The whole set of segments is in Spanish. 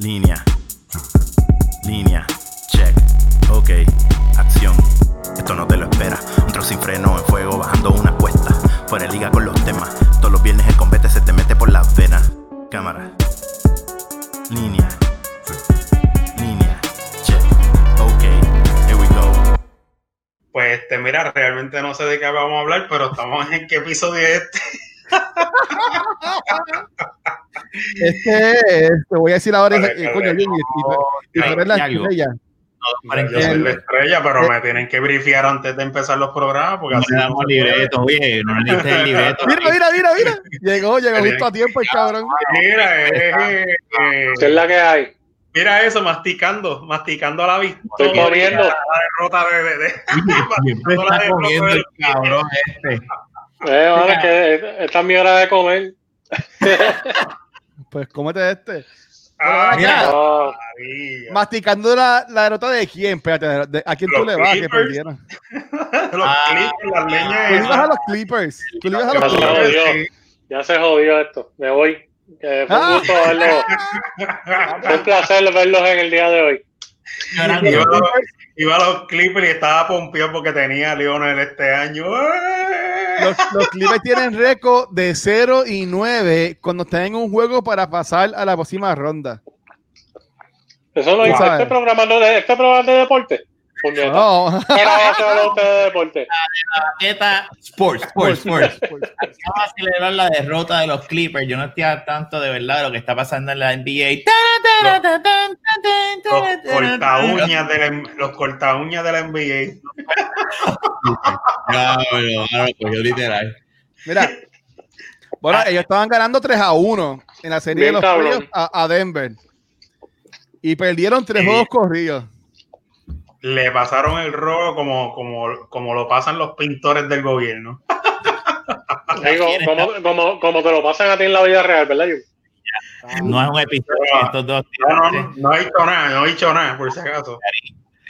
Línea. Línea. Check. Ok. Acción. Esto no te lo espera. Un trozo sin freno en fuego bajando una cuesta. Fuera liga con los temas. Todos los viernes el combate se te mete por las venas. Cámara. Línea. Línea. Check. Ok. Here we go. Pues este, mira, realmente no sé de qué vamos a hablar, pero estamos en qué episodio es este. Este es, te voy a decir ahora, Vale, eh, coño, no, la estrella. No, para Yo soy la estrella, pero me tienen que briefear antes de empezar los programas, porque No así le damos libreto, oye, no necesitas el libreto. Mira, mira, mira, mira. Llegó, llegó justo a tiempo el cabrón. Mira, eh, eh, ¿Qué es la que hay? mira eso, masticando, masticando a la vista. Estoy comiendo. La derrota de, de, de- No la está de- comiendo el cabrón este. Eh, bueno, es que esta es mi hora de comer. Pues cómete este. Ah, Mira. Masticando la, la derrota de quién, espérate, de- de- ¿a quién tú Los le vas que Clippers. perdieron? Los Ah. clips, las leñas. Tú le ibas a los Clippers. Tú le a ¿Qué los pasó? Clippers. jodió. ya se jodió esto. Me voy. Eh, fue un Ah. gusto verlo. Fue un placer verlos en el día de hoy. Iba a los, Clippers y estaba pompeado porque tenía a Lionel este año. ¡Eh! Los, los Clippers tienen récord de 0 y 9 cuando están en un juego para pasar a la próxima ronda. Eso no Tú hizo este programa, de, este programa de deporte. Puñeta. No. A ser hablar usted de deporte. Paqueta Sports, Sports, Sports. Vamos a celebrar la derrota de los Clippers. Yo no estoy al tanto de verdad de lo que está pasando en la NBA. Los corta uñas de la, los corta uñas de la NBA. Claro, claro, pues yo literal. Mira. Bueno, ellos estaban ganando 3 a 1 en la serie de los playoffs a, a Denver. Y perdieron tres Sí. juegos corridos. Le pasaron el robo como, como, como lo pasan los pintores del gobierno. Digo, como, como, como te lo pasan a ti en la vida real, ¿verdad? No es un episodio de estos dos. No, no, no, no he dicho nada, no he dicho nada, por si acaso.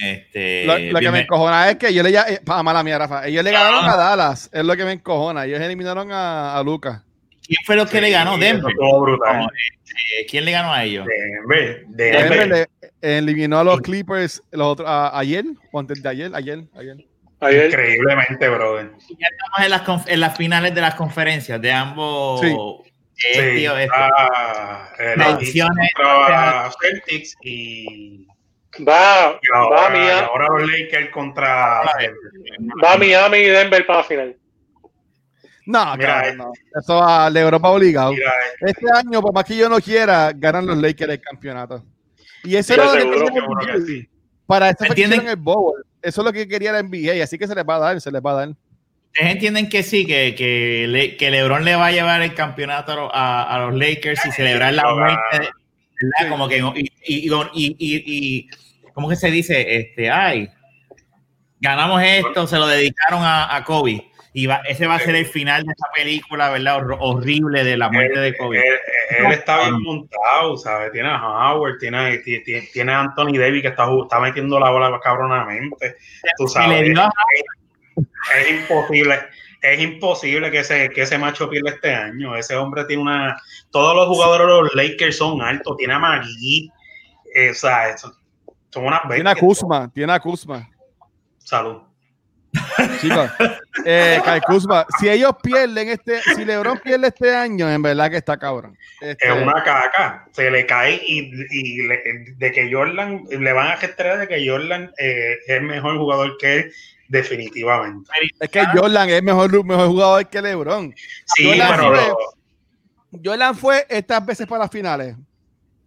Este, Lo, lo que me encojona es que yo le ya, eh, pa, mala mía, Rafa. Ellos le ganaron a Dallas. Es lo que me encojona. Ellos eliminaron a, a Lucas. ¿Quién fue lo que le ganó? Denver. brutal. No, eh, ¿Quién le ganó a ellos? Denver, Denver Denver. le eliminó a los Clippers los otros, a- ayer o antes de ayer, ayer, ayer. Ayer, Increíblemente, brother. Ya estamos en las, en las finales de las conferencias de ambos. Sí. eh, Sí, tío, este, ah, contra Celtics y, va, y va, ahora, y Miami, ahora los Lakers contra va Miami y Denver para la final. No, Mira, cabrón, no. Eso a LeBron va obligado. Mira, Este año, por más que yo no quiera, ganan los Lakers el campeonato. Y eso era lo que seguro, que. Para hicieron el Bowl. Eso es lo que quería la NBA, así que se les va a dar, se les va a dar. Ustedes entienden que sí, que, que, Le- que LeBron le va a llevar el campeonato a, a- los Lakers y celebrar la muerte, ¿verdad? Como que, y, y, y, y, y- ¿cómo que se dice? Este, ay, ganamos esto, se lo dedicaron a, a Kobe. Y va- ese va a ser el final de esa película, ¿verdad? Hor- horrible de la muerte de Kobe. Él, él está bien montado, ¿sabes? Tiene a Howard, tiene, a- ti- ti- tiene a Anthony Davis que está, está metiendo la bola cabronamente. Tú sabes, es imposible. Es imposible que ese, que ese macho pierda este año. Ese hombre tiene una. Todos los jugadores de los Lakers son altos. Tiene a Magui. eh, o sea, son, son unas bestias. Tiene a Kuzma, tiene a Kuzma. Salud. Chicos, eh, Kai Kuzma, si ellos pierden este, si LeBron pierde este año, en verdad que está cabrón. Este, Es una caca. Se le cae y, y le- de que Jordan. Le van a gestar de que Jordan eh, es el mejor jugador que él, definitivamente. es que Jordan es mejor, mejor jugador que LeBron. Sí, Jordan pero. fue- lo- Jordan fue estas veces para las finales.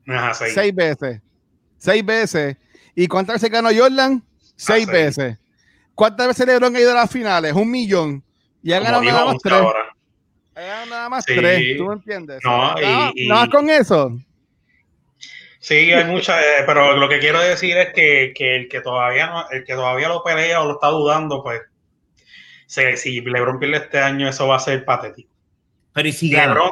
Ajá, seis. Seis veces. Seis veces. ¿Y cuántas veces ganó Jordan? Seis seis. veces. ¿Cuántas veces LeBron ha ido a las finales? Un millón. Y ha ganado nada más tres. ahora. Ha ganado nada más Sí. tres. ¿Tú me entiendes? No, nada, y- más con eso. Sí, hay muchas, eh, pero lo que quiero decir es que, que el que todavía no, el que todavía lo pelea o lo está dudando, pues se- si LeBron pierde este año, eso va a ser patético. Pero y si gana. LeBron,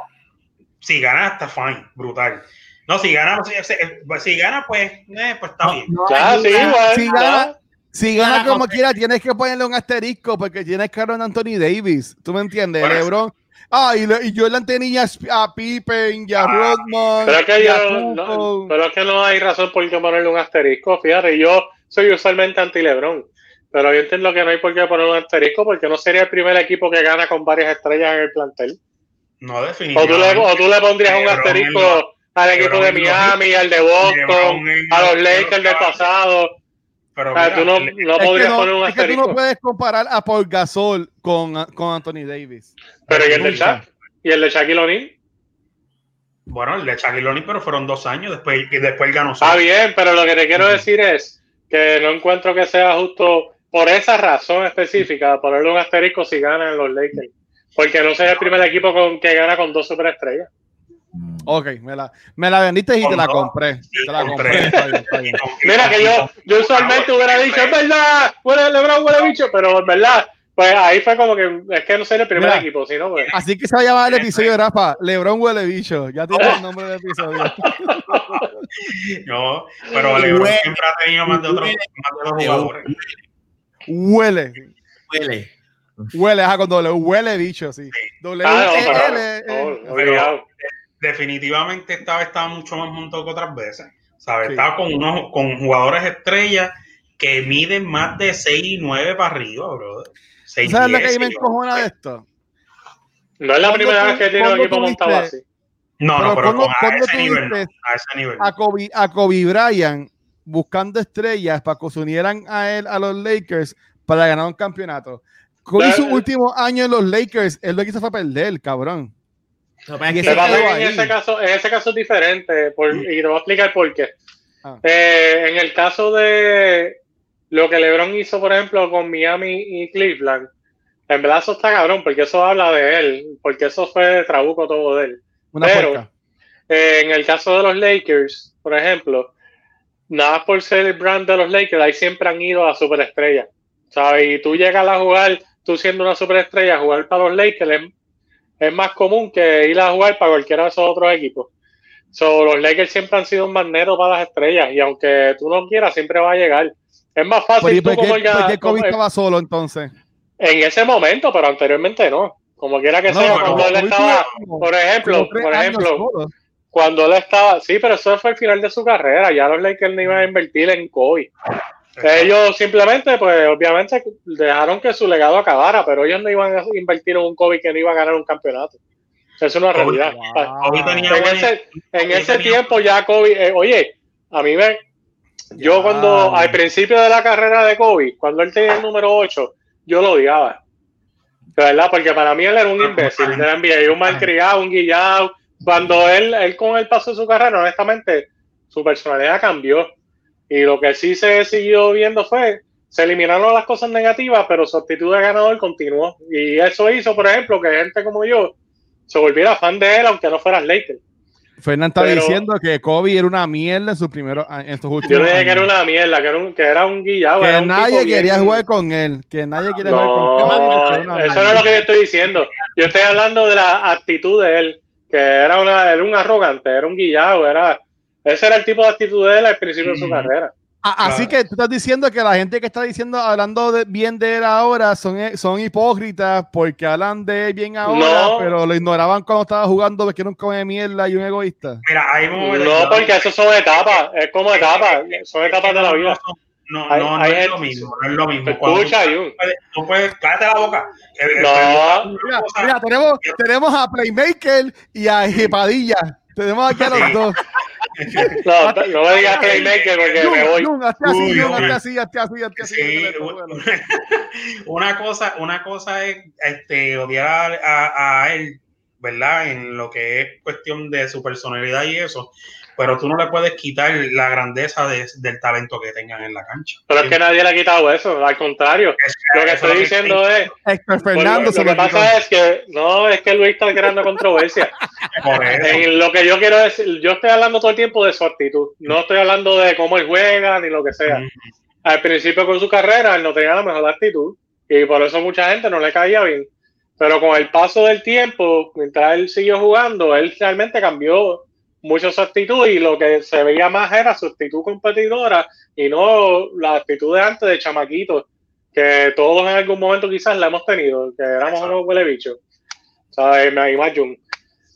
si gana, está fine, brutal. No, si gana, si, si- si gana, pues, eh, pues está No, bien. no Ya, hay sí, igual. Si ya. gana, si gana como quiera, tienes que ponerle un asterisco porque tienes que de Anthony Davis. ¿Tú me entiendes? Bueno, LeBron, Ah, y, le- y Jordan tenía a Pippen y a Rodman. Pero es que y a yo, no, pero es que no hay razón por qué ponerle un asterisco. Fíjate, yo soy usualmente anti Lebron, pero yo entiendo que no hay por qué ponerle un asterisco porque no sería el primer equipo que gana con varias estrellas en el plantel. No, O tú le, definitivamente. o tú le pondrías un asterisco al equipo de Lebron Miami, al de Boston, a los los- Lakers del pasado. Pero mira, tú no, no Es que podrías no- poner un es que tú asterisco. no puedes comparar a Paul Gasol con, con Anthony Davis. Pero ¿y el de. Shaq? ¿Y el de Shaquille O'Neal? Bueno, el de Shaquille O'Neal, pero fueron dos años después y después ganó Está seis. bien, pero lo que te quiero decir es que no encuentro que sea justo por esa razón específica ponerle un asterisco si ganan los Lakers. Porque no sea el primer equipo con, que gana con dos superestrellas. Ok, me la, me la vendiste y te la compré. Te la compré. tres. Está bien, está bien. Mira que yo, yo usualmente hubiera dicho, es verdad, huele Lebron, huele bicho, pero en verdad, pues ahí fue como que es que no soy el primer Mira. equipo, sino pues. Así que se va a llamar el episodio de Rafa. Lebron huele bicho. Ya tiene el nombre del episodio. No, pero LeBron Huele. siempre ha tenido más de otros jugadores. Huele. Huele. Huele, ajá, con doble. Huele bicho, sí. Doble Ah, no, pero- L, eh, no, obligado. Definitivamente esta vez estaba mucho más montado que otras veces. ¿sabes? Sí. Estaba con unos con jugadores estrellas que miden más de 6 y 9 para arriba, brother. ¿Tú 6, ¿Sabes lo que a 10, mí me encojona de esto? No es la ¿Cuándo primera vez que tiene un cuándo equipo montado así. No, Pero no, pero ¿cuándo- con, a ese tú nivel, no, a ese nivel. A Kobe, a Kobe Bryant buscando estrellas para que se unieran a él, a los Lakers, para ganar un campeonato. Kobe Pero- su último año en los Lakers, él lo que hizo fue perder, cabrón. Que- Pero en ese caso, en ese caso es diferente, por- y te voy a explicar por qué. Ah. Eh, en el caso de lo que LeBron hizo, por ejemplo, con Miami y Cleveland, en verdad eso está cabrón, porque eso habla de él, porque eso fue de trabuco todo de él. Una Pero-. Eh, en el caso de los Lakers, por ejemplo, nada por ser el brand de los Lakers, ahí siempre han ido a superestrellas. ¿sabes? Y tú llegas a jugar, tú siendo una superestrella, jugar para los Lakers es, es más común que ir a jugar para cualquiera de esos otros equipos. So, los Lakers siempre han sido un magneto para las estrellas y aunque tú no quieras, siempre va a llegar. Es más ¿Por, fácil tú como qué Kobe estaba solo entonces? en ese momento, pero anteriormente no. Como quiera que No, sea, cuando él estaba, por ejemplo, por ejemplo, cuando él estaba, sí, pero eso fue el final de su carrera, ya los Lakers no iban a invertir en Kobe. Ellos simplemente, pues obviamente dejaron que su legado acabara, pero ellos no iban a invertir en un Kobe que no iba a ganar un campeonato. Eso es una Kobe- realidad. Wow. Kobe tenía En ese, en ese tenía- tiempo ya Kobe, eh, oye, a mí me, yo Ya. cuando al principio de la carrera de Kobe, cuando él tenía el número 8, yo lo odiaba. De verdad, porque para mí él era un imbécil de la NBA, un malcriado, un guillado. Cuando él, él con el paso de su carrera, honestamente, su personalidad cambió. Y lo que sí se siguió viendo fue, se eliminaron las cosas negativas, pero su actitud de ganador continuó. Y eso hizo, por ejemplo, que gente como yo se volviera fan de él, aunque no fueras Lakers. Fernán está Pero- diciendo que Kobe era una mierda en sus primeros en estos últimos Yo dije que era una mierda, que era un, que era un guillado. era que un nadie bien- quería jugar con él, que nadie quería jugar con una eso no es lo que yo estoy diciendo. Yo estoy hablando de la actitud de él, que era, una, era un arrogante, era un guillado, era, ese era el tipo de actitud de él al principio de su carrera. A- Así Claro. que tú estás diciendo que la gente que está diciendo, hablando de- bien de él ahora, son, eh, son hipócritas porque hablan de él bien ahora, No. pero lo ignoraban cuando estaba jugando porque era un come mierda y un egoísta. Mira, ver- No, porque eso son etapas, es como etapas, son etapas de la vida. No, Hay- no, no hay es lo mismo, no es lo mismo. Cuando Escucha, tú puedes- tú puedes, cállate la boca. No. Mira, tenemos, tenemos a Playmaker y a Jepadilla. Tenemos aquí a los Sí. dos. No, no me digas playmaker porque Jun, me voy. Jun, hazte así, Uy, Jun, hazte uy. así, así, así. Sí, una cosa, una cosa es este, odiar a, a- a él, ¿verdad? En lo que es cuestión de su personalidad y eso, pero tú no le puedes quitar la grandeza de- del talento que tengan en la cancha. Pero es que nadie le ha quitado eso, al contrario. Lo que estoy diciendo es, Héctor Fernando lo, que pasa es que, no, es que Luis está creando controversia. Por eso. En lo que yo quiero decir, yo estoy hablando todo el tiempo de su actitud, no estoy hablando de cómo él juega ni lo que sea. Mm. Al principio con su carrera él no tenía la mejor actitud y por eso mucha gente no le caía bien. Pero con el paso del tiempo, mientras él siguió jugando, él realmente cambió mucho su actitud y lo que se veía más era su actitud competidora y no la actitud de antes de chamaquito, que todos en algún momento quizás la hemos tenido, que éramos unos huele bichos. ¿sabes? Y más Jung.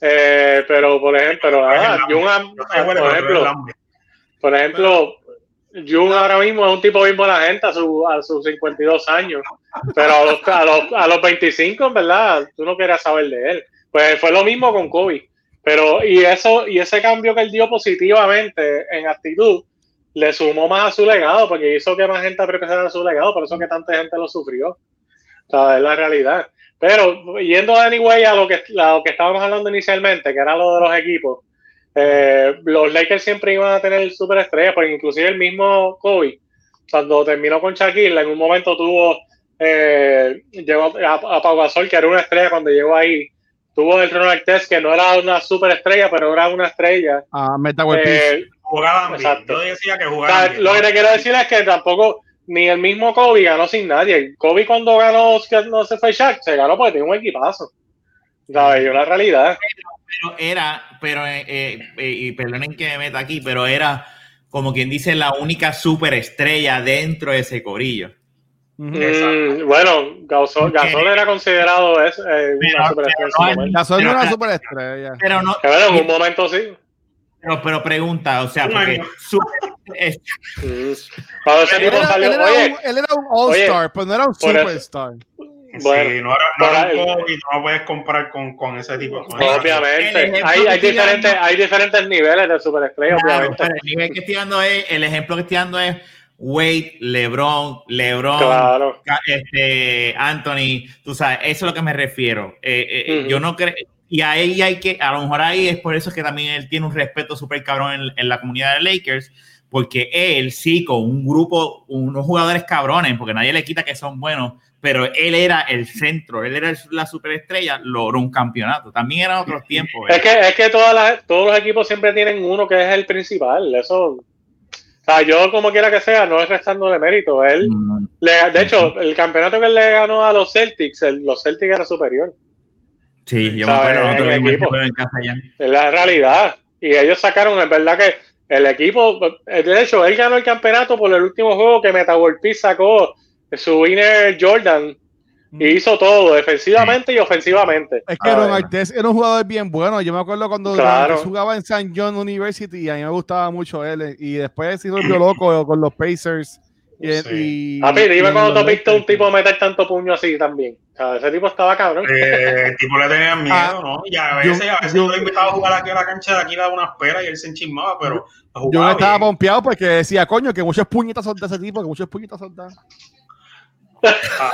Eh, pero, por ejemplo, ah, Jung, por ejemplo, por ejemplo, Jung ahora mismo es un tipo bien buena gente a, su, a sus 52 años, pero a los, a, los, a los 25, en verdad, tú no querías saber de él. Pues fue lo mismo con Kobe. Pero, y eso, y ese cambio que él dio positivamente en actitud, le sumó más a su legado, porque hizo que más gente apreciara su legado, por eso que tanta gente lo sufrió. O es la realidad. Pero yendo anyway a lo que, a lo que estábamos hablando inicialmente, que era lo de los equipos, eh, los Lakers siempre iban a tener superestrellas, porque inclusive el mismo Kobe, cuando terminó con Shaquille, en un momento tuvo, eh, llegó a, a Pau Gasol, que era una estrella cuando llegó ahí, tuvo el Ronald Test, que no era una superestrella, pero era una estrella. Ah, Meta eh, Jugaban bien. Yo decía que jugaban bien. Lo que te quiero decir es que tampoco, ni el mismo Kobe ganó sin nadie. Kobe cuando ganó, no se fue Shaq, se ganó porque tenía un equipazo. ¿Sabes? Una realidad. Pero, era, pero, eh, eh, eh, y perdonen que me meta aquí, pero era como quien dice la única superestrella dentro de ese corillo. Mm, bueno, Gasol, Gasol, era considerado es, eh, una superestrella. Gasol no era una superestrella. Pero no. Pero en un momento sí. Pero, pero pregunta, o sea, porque super, Cuando ese tipo salió, él, oye, era un, él era un all-star, pero no era un superstar. Bueno, sí, no, era, no, era un y no puedes comprar con, con ese tipo de cosas. Obviamente, hay, hay, diferentes, hay diferentes niveles de superestrella, claro, obviamente. El nivel que estoy dando es, el ejemplo que estoy dando es Wade, LeBron, LeBron, claro. este, Anthony, tú sabes, eso es a lo que me refiero. Eh, eh, uh -huh. Yo no creo, y ahí hay que, a lo mejor ahí es por eso que también él tiene un respeto súper cabrón en, en, la comunidad de Lakers, porque él sí, con un grupo, unos jugadores cabrones, porque nadie le quita que son buenos, pero él era el centro, él era la superestrella, logró un campeonato. También eran otros tiempos. Es que, es que todas las, todos los equipos siempre tienen uno que es el principal, eso... O sea, yo como quiera que sea, no es restando de mérito. Él, mm. le, de hecho, el campeonato que él le ganó a los Celtics, el, los Celtics era superior. Sí, yo me acuerdo en, equipo. en casa ya. Es la realidad. Y ellos sacaron, es verdad que el equipo, de hecho, él ganó el campeonato por el último juego que Metaworld sacó su winner Jordan y hizo todo, defensivamente sí. y ofensivamente. Es que Ron Artes era un jugador bien bueno. Yo me acuerdo cuando claro. jugaba en St. John University y a mí me gustaba mucho él. Y después se volvió loco con los Pacers. Y, sí. y, a ver, dime cuando tú has visto un tipo meter tanto puño así también. O sea, ese tipo estaba cabrón. Eh, el tipo le tenía miedo, ah, ¿no? Y a veces, yo, a veces yo, lo invitaba a jugar aquí a la cancha de aquí, daba una espera y él se enchismaba, pero. Yo me estaba pompeado porque decía, coño, que muchos puñetas son de ese tipo, que muchos puñetas son de. Ah.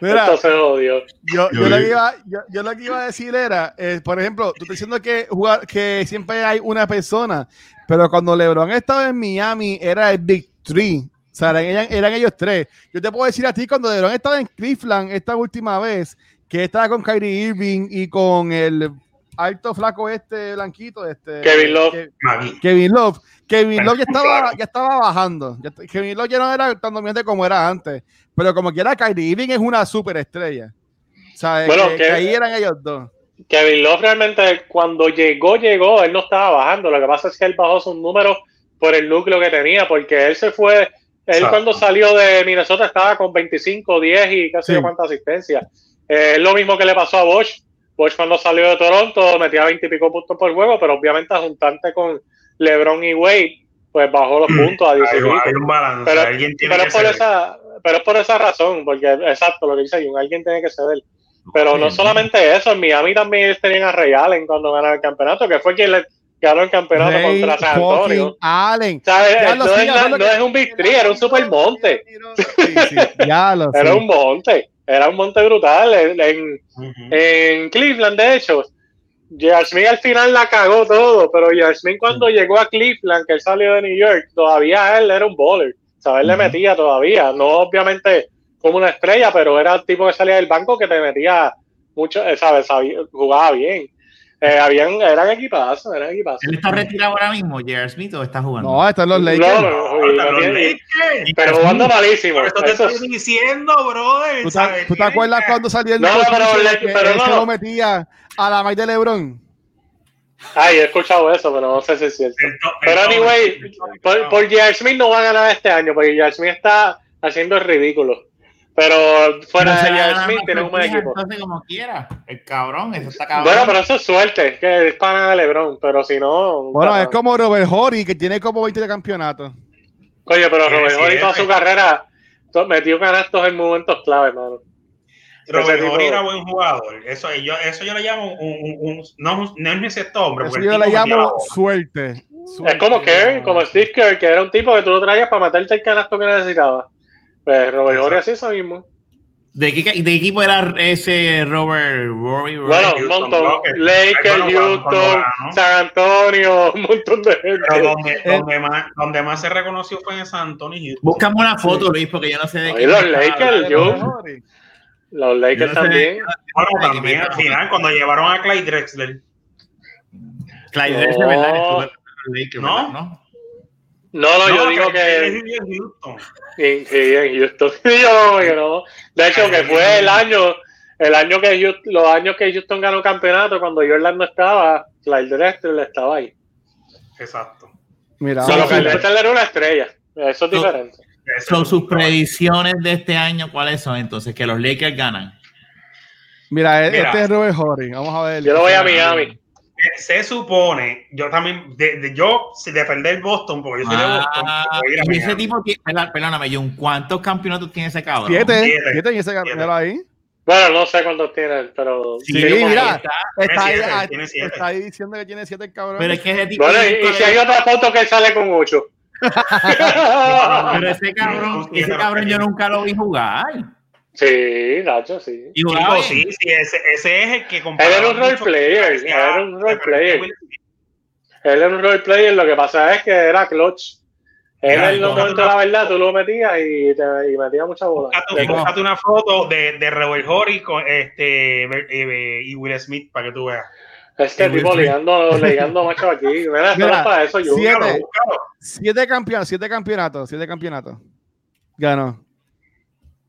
Mira, Esto se odió. Yo, yo, lo que iba, yo, yo, lo que iba a decir era, eh, por ejemplo, tú estás diciendo que, jugar, que siempre hay una persona, pero cuando LeBron estaba en Miami era el Big Three. O sea, eran, eran, ellos tres. Yo te puedo decir a ti, cuando LeBron estaba en Cleveland esta última vez, que estaba con Kyrie Irving y con el alto flaco este blanquito, este Kevin Love. Que, Kevin Love. Kevin Love ya estaba, ya estaba bajando. Ya, Kevin Love ya no era tan dominante como era antes. Pero como quiera, Kyrie Irving es una superestrella. O sea, bueno, que, que, que, ahí eran ellos dos. Kevin Love realmente cuando llegó, llegó, él no estaba bajando. Lo que pasa es que él bajó sus números por el núcleo que tenía, porque él se fue, él Exacto. cuando salió de Minnesota estaba con 25, 10 y casi sí. cuánta asistencia. Eh, es lo mismo que le pasó a Bosch. Bosch cuando salió de Toronto metía 20 y pico puntos por juego, pero obviamente a juntarte con LeBron y Wade, pues bajó los puntos a 10 hay, hay un balance, pero, alguien tiene pero que por esa, pero es por esa razón, porque exacto lo que dice Jun, alguien tiene que ceder. Pero no solamente eso, en Miami también tenían a Ray Allen cuando ganaron el campeanato, que fue quien le ganó el campeonato Ray contra San Antonio. Allen. No, es, no, no es un Big Three, era un super monte. Sí, sí, ya lo era un monte, era un monte brutal. En, en, uh -huh. en Cleveland, de hecho. Smith al final la cagó todo, pero. Smith cuando uh -huh. llegó a Cleveland, que él salió de New York, todavía él era un bowler. Uh -huh. le metía todavía, no obviamente como una estrella, pero era el tipo que salía del banco que te metía mucho, eh, ¿sabes? Sabía, jugaba bien. Eh, habían, eran equipazos, eran equipazos. ¿Él está retirado ahora mismo, J.R. Smith, o está jugando? No, están los Lakers. No, no, no, no, no Lakers. Pero jugando malísimo. Pero esto te estoy diciendo, brother. ¿Tú, te, ¿tú te acuerdas cuando salió el no, pero, le, que pero no. lo metía a la Mike de LeBron? Ay, he escuchado eso, pero no sé si es cierto. Pero anyway, por, por J.R. Smith no va a ganar este año, porque J.R. Smith está haciendo el ridículo. Pero fuera de J.R. Smith tiene un buen equipo. Entonces, como quiera, el cabrón, eso está cabrón. Bueno, pero eso es suerte, que es pana de LeBron, pero si no. Bueno, cabrón. es como Robert Horry, que tiene como 20 de campeonatos. Coño, pero Robert Horry toda su carrera to- metió canastos en momentos clave, hermano. Robert tipo- Horry era buen jugador. Eso yo, eso yo le llamo un, un- un- no, no es ese hombre. Eso yo le llamo suerte. Es como Kerr, como Steve Kerr, que era un tipo que tú lo traías para meterte el canasto que necesitabas. Pues Robert Horry así eso mismo. ¿De qué, ¿De qué equipo era ese Robert Rory? Bueno, un montón. Lakers, Houston. San Antonio, un montón de gente. Pero donde, donde, más, donde más se reconoció fue en San Antonio y Houston. Búscame una foto, Luis, porque yo no sé de Oye, qué. los Lakers, yo-. Los Lakers no sé- también. Bueno, también al final, cuando llevaron a Clyde Drexler. Clyde No. Drexler, ¿verdad? Lakers, No. ¿verdad? ¿no? No, no, yo No, digo que en Houston. en, sí, en Houston. Yo, que no. De hecho, que fue el año, el año que Houston, los años que Houston ganó campeonato, cuando Jordan no estaba, Clyde Drexler estaba ahí. Exacto. Mira, Sí, Solo que. Drexler era una estrella. Eso es diferente. Son sus predicciones de este año, ¿cuáles son? Entonces, que los Lakers ganan. Mira, Mira. este es Robert Horry. Vamos a ver. Yo lo voy a Miami. Se supone, yo también, de, de- yo, si de perder Boston, porque yo soy de Boston, Ah, y ese tipo, tiene- perdón, perdóname, John, ¿cuántos campeonatos tiene ese cabrón? Siete, Siete. siete y ese míralo ahí. Bueno, no sé cuántos tienen, pero. Sí, mira. está. Está ahí, siete, ah, tiene está ahí diciendo que tiene siete el cabrón. Pero es que ese tipo. Bueno, tiene y, y si hay otra foto que sale con ocho. Pero ese cabrón, ese cabrón yo nunca lo vi jugar. Sí, Nacho, sí. Y bien. sí, sí, ese, ese es el que Él era un role player, él era un role player. Él era un role player, lo que pasa es que era clutch. Él en los el momentos de la verdad, tú lo metías y, te, y metía mucha bola. Búscate, una foto de, de Robert Horry con este eh, y Will Smith para que tú veas. Este tipo ligando, ligando macho aquí. Mira, esto no Mira, es para eso, yo. siete. Búscalo, búscalo. Siete campeonatos, siete campeonatos, siete campeonatos. Ganó.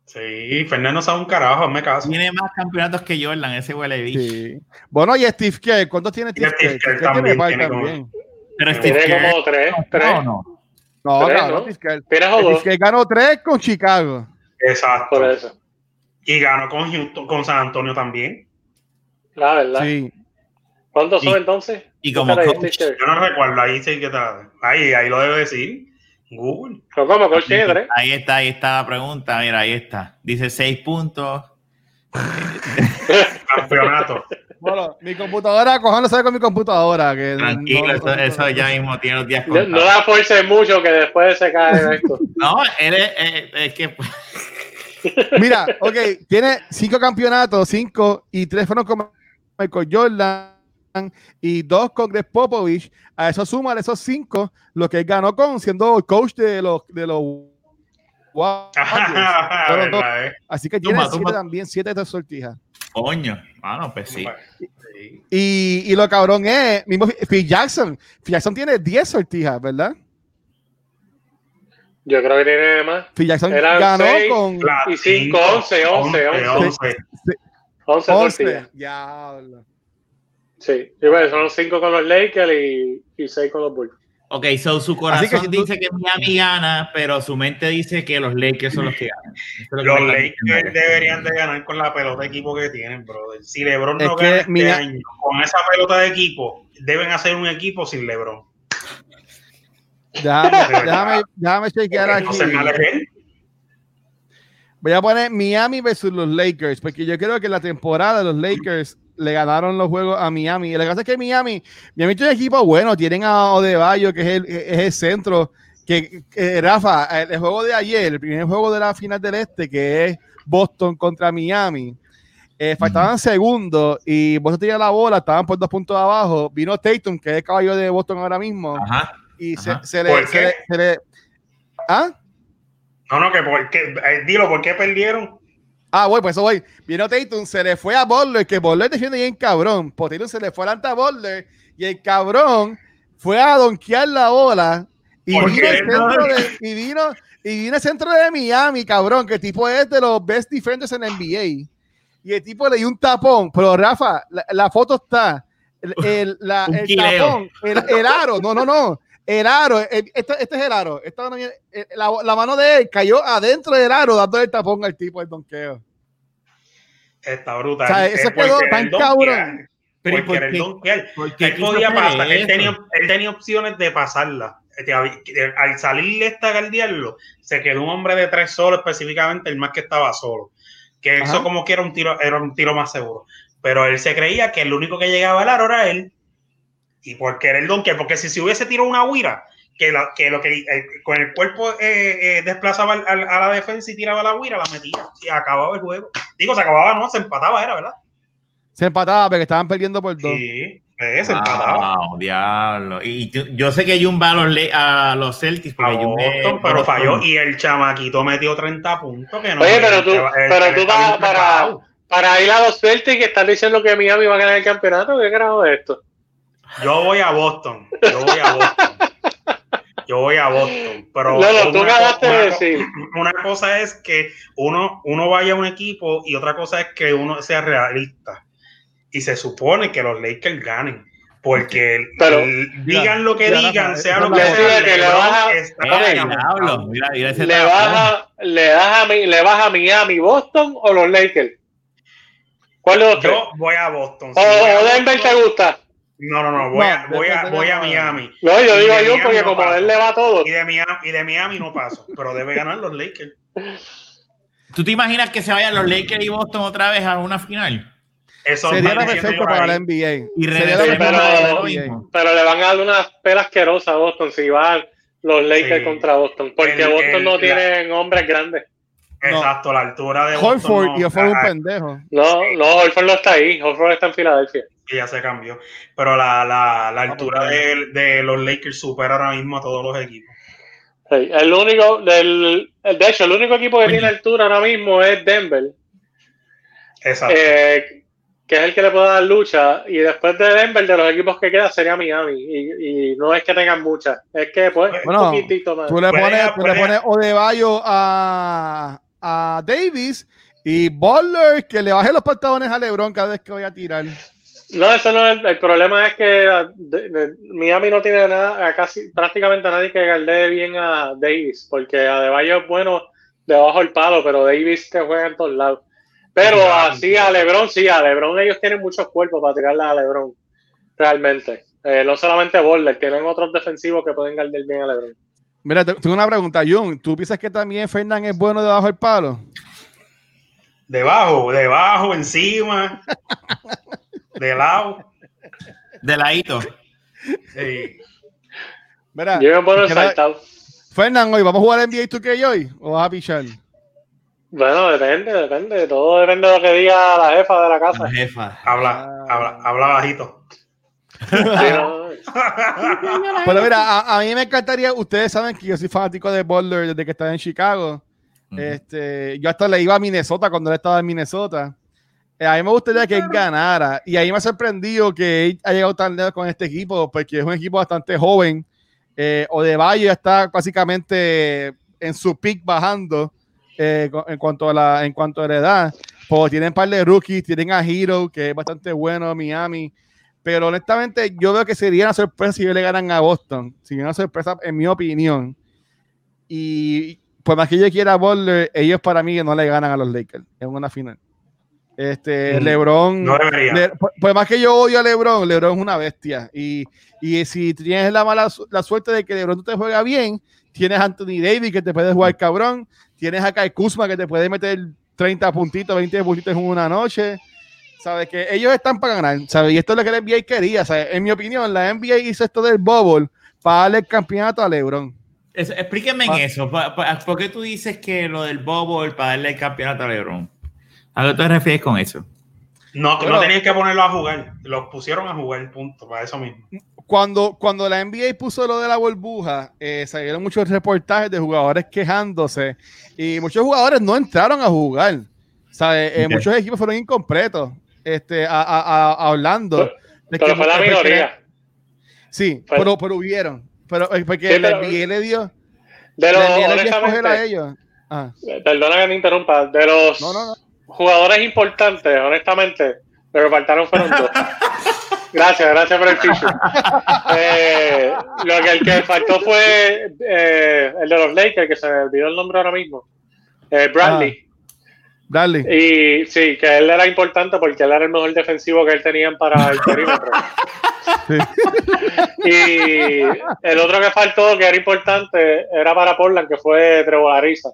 Sí, Fernando sabe un carajo, me caso. Tiene más campeonatos que Jordan, ese huele bicho. Sí. Bueno, y Steve Kerr, ¿cuántos tiene Steve Steve Kerr? También tiene como-. Pero Steve Tiene Kerr. como tres, tres. No, no. No, Tres, cabrón, ¿no? Steve Kerr. ¿Tienes o Steve dos? Kerr ganó tres con Chicago. Exacto. Por eso. Y ganó con Houston, con San Antonio también. La verdad. Sí. ¿Cuántos son entonces? y como coach. Yo no recuerdo, ahí sí que está. Ahí, ahí lo debo decir. Google. Pero ¿Cómo? Coach tiene tres. Ahí está, ahí está la pregunta. Mira, ahí está. Dice seis puntos. Campeonato. Bueno, mi computadora, cojándose con mi computadora. Que Tranquilo, no- eso, eso ya mismo tiene los días No, no contados. la fuerces mucho que después se cae esto. No, él es, es- es que Mira, ok, tiene cinco campeonatos, cinco y tres fueron con Michael Jordan y dos con Greg Popovich. A eso suma esos cinco, lo que él ganó con siendo el coach de los de los Warriors. Fueron dos. ¿Verdad, eh? Así que tiene también, siete de sortijas. coño. Mano, pues sí. Y, y lo cabrón es, mismo Phil Jackson. Phil Jackson tiene 10 sortijas, ¿verdad? Yo creo que tiene más. Phil Jackson Eran ganó seis. con Y cinco, once, once, once. 11. 11 11. tortillas. Diablo. Sí. Y bueno, son 5 con los Lakers y, y 6 con los Bulls. Ok, so su corazón Así que si tú- dice que Miami gana, pero su mente dice que los Lakers son los que ganan. Es lo Los. Lakers deberían de ganar con la pelota de equipo que tienen, brother. Si LeBron Es no que, gana este mira- año con esa pelota de equipo, deben hacer un equipo sin LeBron. Déjame, déjame, déjame chequear aquí. De. Voy a poner Miami versus los Lakers, porque yo creo que la temporada los Lakers le ganaron los juegos a Miami. Y lo que pasa es que Miami, Miami tiene un equipo bueno, tienen a Odebayo, que es el, es el centro, que, que, Rafa, el, el juego de ayer, el primer juego de la final del este, que es Boston contra Miami, eh, faltaban segundos y Boston tenía la bola, estaban por dos puntos abajo, vino Tatum, que es el caballo de Boston ahora mismo, Ajá. y se, Ajá. se le... ¿Por se qué? le- se le- ¿Ah? No, no, que por qué, eh, dilo, ¿por qué perdieron? Ah, bueno, pues eso voy. Vino Tatum, se le fue a Butler, que Butler defiende bien cabrón. Por Tatum se le fue adelante a Butler y el cabrón fue a donkear la bola y ¿Por vino, el centro de, y, vino, y vino el centro de Miami, cabrón, que el tipo es de los best defenders en NBA. Y el tipo le dio un tapón, pero Rafa, la, la foto está. El, el- la- el tapón, el aro, no, no, no. El aro, el- este, este es el aro. esta eh, la, la mano de él cayó adentro del aro, dando el tapón al tipo del donqueo. Está brutal. O sea, Es eso porque quedó tan cabrón. Pero ¿y Porque era el donkear. ¿Por qué Él podía pasar, él tenía, él tenía opciones de pasarla. Este, Al salirle esta guardiarlo, se quedó un hombre de tres solo, específicamente el más que estaba solo. Que eso como que era un tiro, era un tiro más seguro. Pero él se creía que el único que llegaba al aro era él. Y porque era el donker, porque si se hubiese tirado una huira, que, la- que lo que eh, con el cuerpo eh, eh, desplazaba al- al- a la defensa y tiraba la huira, la metía. Y acababa el juego. Digo, se acababa, no, se empataba, era, ¿verdad? Se empataba porque estaban perdiendo por dos. Sí, se empataba. Wow, diablo. Y yo, yo sé que Jun va a los, a los Celtics a porque Jun es- Boston, pero falló y el chamaquito metió 30 puntos. Que no, Oye, pero tú- el- el- pero el- tú el- vas para- Para ir a los Celtics están diciendo que Miami va a ganar el campeonato. ¿Qué carajo es esto? Yo voy a Boston. Yo voy a Boston. Yo voy a Boston. Pero Lolo, tú una co- acabaste de una decir. Una cosa es que uno, uno vaya a un equipo y otra cosa es que uno sea realista. Y se supone que los Lakers ganen. Porque el- Pero- el- digan lo que digan, Rafa, sea lo que sea. Que le LeBron vas a- está enamorado. diablo, mira, mira ese ¿Le tapón. vas, a, le, das a, mi- ¿Le vas a Miami, Boston o los Lakers? ¿Cuál de los tres? Yo voy a Boston. ¿O, voy a o Denver Boston. te gusta? No, no, no, voy, No, a, voy, a, voy a. Miami. No, yo Y digo yo Miami porque no como paso. a él le va todo. Y de Miami, y de Miami no paso, pero debe ganar los Lakers. ¿Tú te imaginas que se vayan los Lakers y Boston otra vez a una final? Eso Sería la diciendo perfecto para la NBA. Y Sería la pero- para la lo NBA. Pero le van a dar unas pelas asquerosas a Boston si van los Lakers Sí. contra Boston. Porque El- Boston el- no la- tienen hombres grandes. Exacto, la altura de Boston. Horford no, y Horford un ah, pendejo. No, no, Horford no está ahí. Horford está en Filadelfia. Que ya se cambió. Pero la, la, la altura pues, de, de los Lakers supera ahora mismo a todos los equipos. Sí, el único, del, el- de hecho, el único equipo que Oye. tiene altura ahora mismo es Denver, Exacto. eh, que es el que le puede dar lucha. Y después de Denver, de los equipos que queda, sería Miami. Y, y no es que tengan muchas, es que pues Bueno, un poquitito más. Tú le pones, tú le pones Odebayo a, a Davis y Butler que le baje los pantalones a LeBron cada vez que vaya a tirar. No, eso no es el, el problema es que ah, de- de- Miami no tiene nada, a casi prácticamente a nadie que guarde bien a Davis, porque Adebayo es bueno debajo del palo, pero Davis te juega en todos lados. Pero así a LeBron, sí, a LeBron ellos tienen muchos cuerpos para tirarle a LeBron, realmente. Eh, no solamente Butler, tienen otros defensivos que pueden guardar bien a LeBron. Mira, te- tengo una pregunta, Jun. ¿Tú piensas que también Fernán es bueno debajo del palo? Debajo, debajo, encima, de lado. De ladito. Sí. Mira, Yo me saltado. Fernán, hoy vamos a jugar NBA 2K hoy o vas a pichar? Bueno, depende, depende. Todo depende de lo que diga la jefa de la casa. La jefa. Habla, Ah. habla, habla bajito. Pero mira, a, a mí me encantaría, ustedes saben que yo soy fanático de Butler desde que estaba en Chicago. Este, yo hasta le iba a Minnesota cuando él estaba en Minnesota. Eh, a mí me gustaría que él ganara. Y ahí me ha sorprendido que él haya llegado tan lejos con este equipo, porque es un equipo bastante joven. Eh, Odebayo está básicamente en su pick bajando eh, en, cuanto a la, en cuanto a la edad. Pues tienen un par de rookies, tienen a Hero, que es bastante bueno, Miami. Pero honestamente, yo veo que sería una sorpresa si ellos le ganan a Boston. Sería una sorpresa, en mi opinión. Y por más que yo quiera a Butler, ellos para mí no le ganan a los Lakers en una final. Este, Mm, LeBron. No. Le- por más que yo odio a LeBron, LeBron es una bestia. Y, y si tienes la mala su- la suerte de que LeBron no te juega bien, tienes a Anthony Davis que te puede jugar cabrón, tienes a Kai Kuzma que te puede meter 30 puntitos, 20 puntitos en una noche. ¿Sabes? Que ellos están para ganar. ¿Sabes? Y esto es lo que la NBA quería. ¿sabes? En mi opinión, la NBA hizo esto del bubble para darle el campeonato a LeBron. Es- explíqueme en eso. ¿Por qué tú dices que lo del Bobo para darle el campeonato a LeBron? ¿A qué te refieres con eso? No, Bueno. no tenían que ponerlo a jugar. Los pusieron a jugar, punto, para eso mismo. cuando, cuando la NBA puso lo de la burbuja, eh, salieron muchos reportajes de jugadores quejándose y muchos jugadores no entraron a jugar. ¿sabes? Eh, Ok. Muchos equipos fueron incompletos este, a, a- a- de Pero que- fue la minoría. Sí, Fue- pero, pero hubieron. Pero eh, porque Sí, la pero- NBA le dio, De los, a ellos. Ah, perdona que me interrumpa, de los no, no, no. Jugadores importantes, honestamente, lo que faltaron fueron dos. Gracias, gracias por el feature. Eh, lo que el que faltó fue eh, el de los Lakers, que se me olvidó el nombre ahora mismo. Eh, Bradley. Dale. Y sí, que él era importante porque él era el mejor defensivo que él tenían para el perímetro. Y el otro que faltó, que era importante, era para Portland, que fue Trevor Ariza.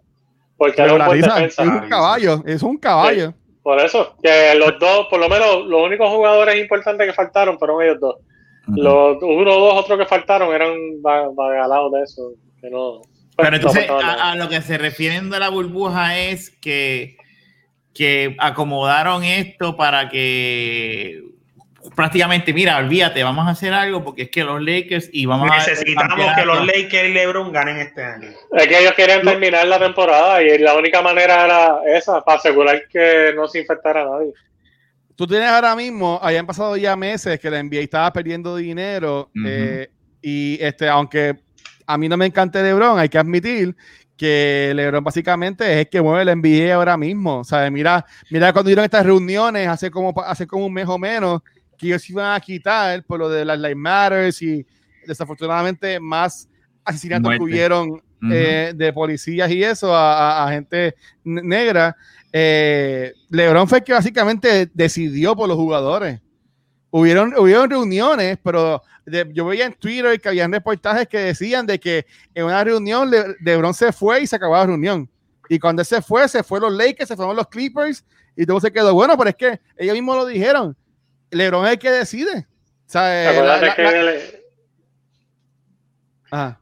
Porque Pero era la un buen risa, defensa. es un caballo, es un caballo. Por eso, que los dos, por lo menos los únicos jugadores importantes que faltaron fueron ellos dos. Los uno o dos otros que faltaron eran bagalados de eso. Que no, Pero entonces, no a, a lo que se refieren de la burbuja es que, que acomodaron esto para que prácticamente, mira, olvídate, vamos a hacer algo porque es que los Lakers y vamos a. Necesitamos que los Lakers y LeBron ganen este año. Es que ellos querían terminar la temporada y la única manera era esa, para asegurar que no se infectara a nadie. Tú tienes ahora mismo, hayan pasado ya meses que la NBA estaba perdiendo dinero eh, y este, aunque a mí no me encanta LeBron, hay que admitir que LeBron básicamente es el que mueve la NBA ahora mismo. O sea, mira, mira cuando dieron estas reuniones hace como, hace como un mes o menos que ellos iban a quitar por lo de las Life Matters y desafortunadamente más asesinatos que Muerte. hubieron Ujú. eh, de policías y eso a, a- a gente ne- negra. Eh, LeBron fue el que básicamente decidió por los jugadores. Hubieron, hubieron reuniones, pero de- yo veía en Twitter que habían reportajes que decían de que en una reunión Le- LeBron se fue y se acabó la reunión. Y cuando él se fue, se fue los Lakers, se fueron los Clippers y todo se quedó bueno, pero es que ellos mismos lo dijeron. LeBron es el que decide. O sea, eh, la- Acuérdate, la- que la- Le- Ajá.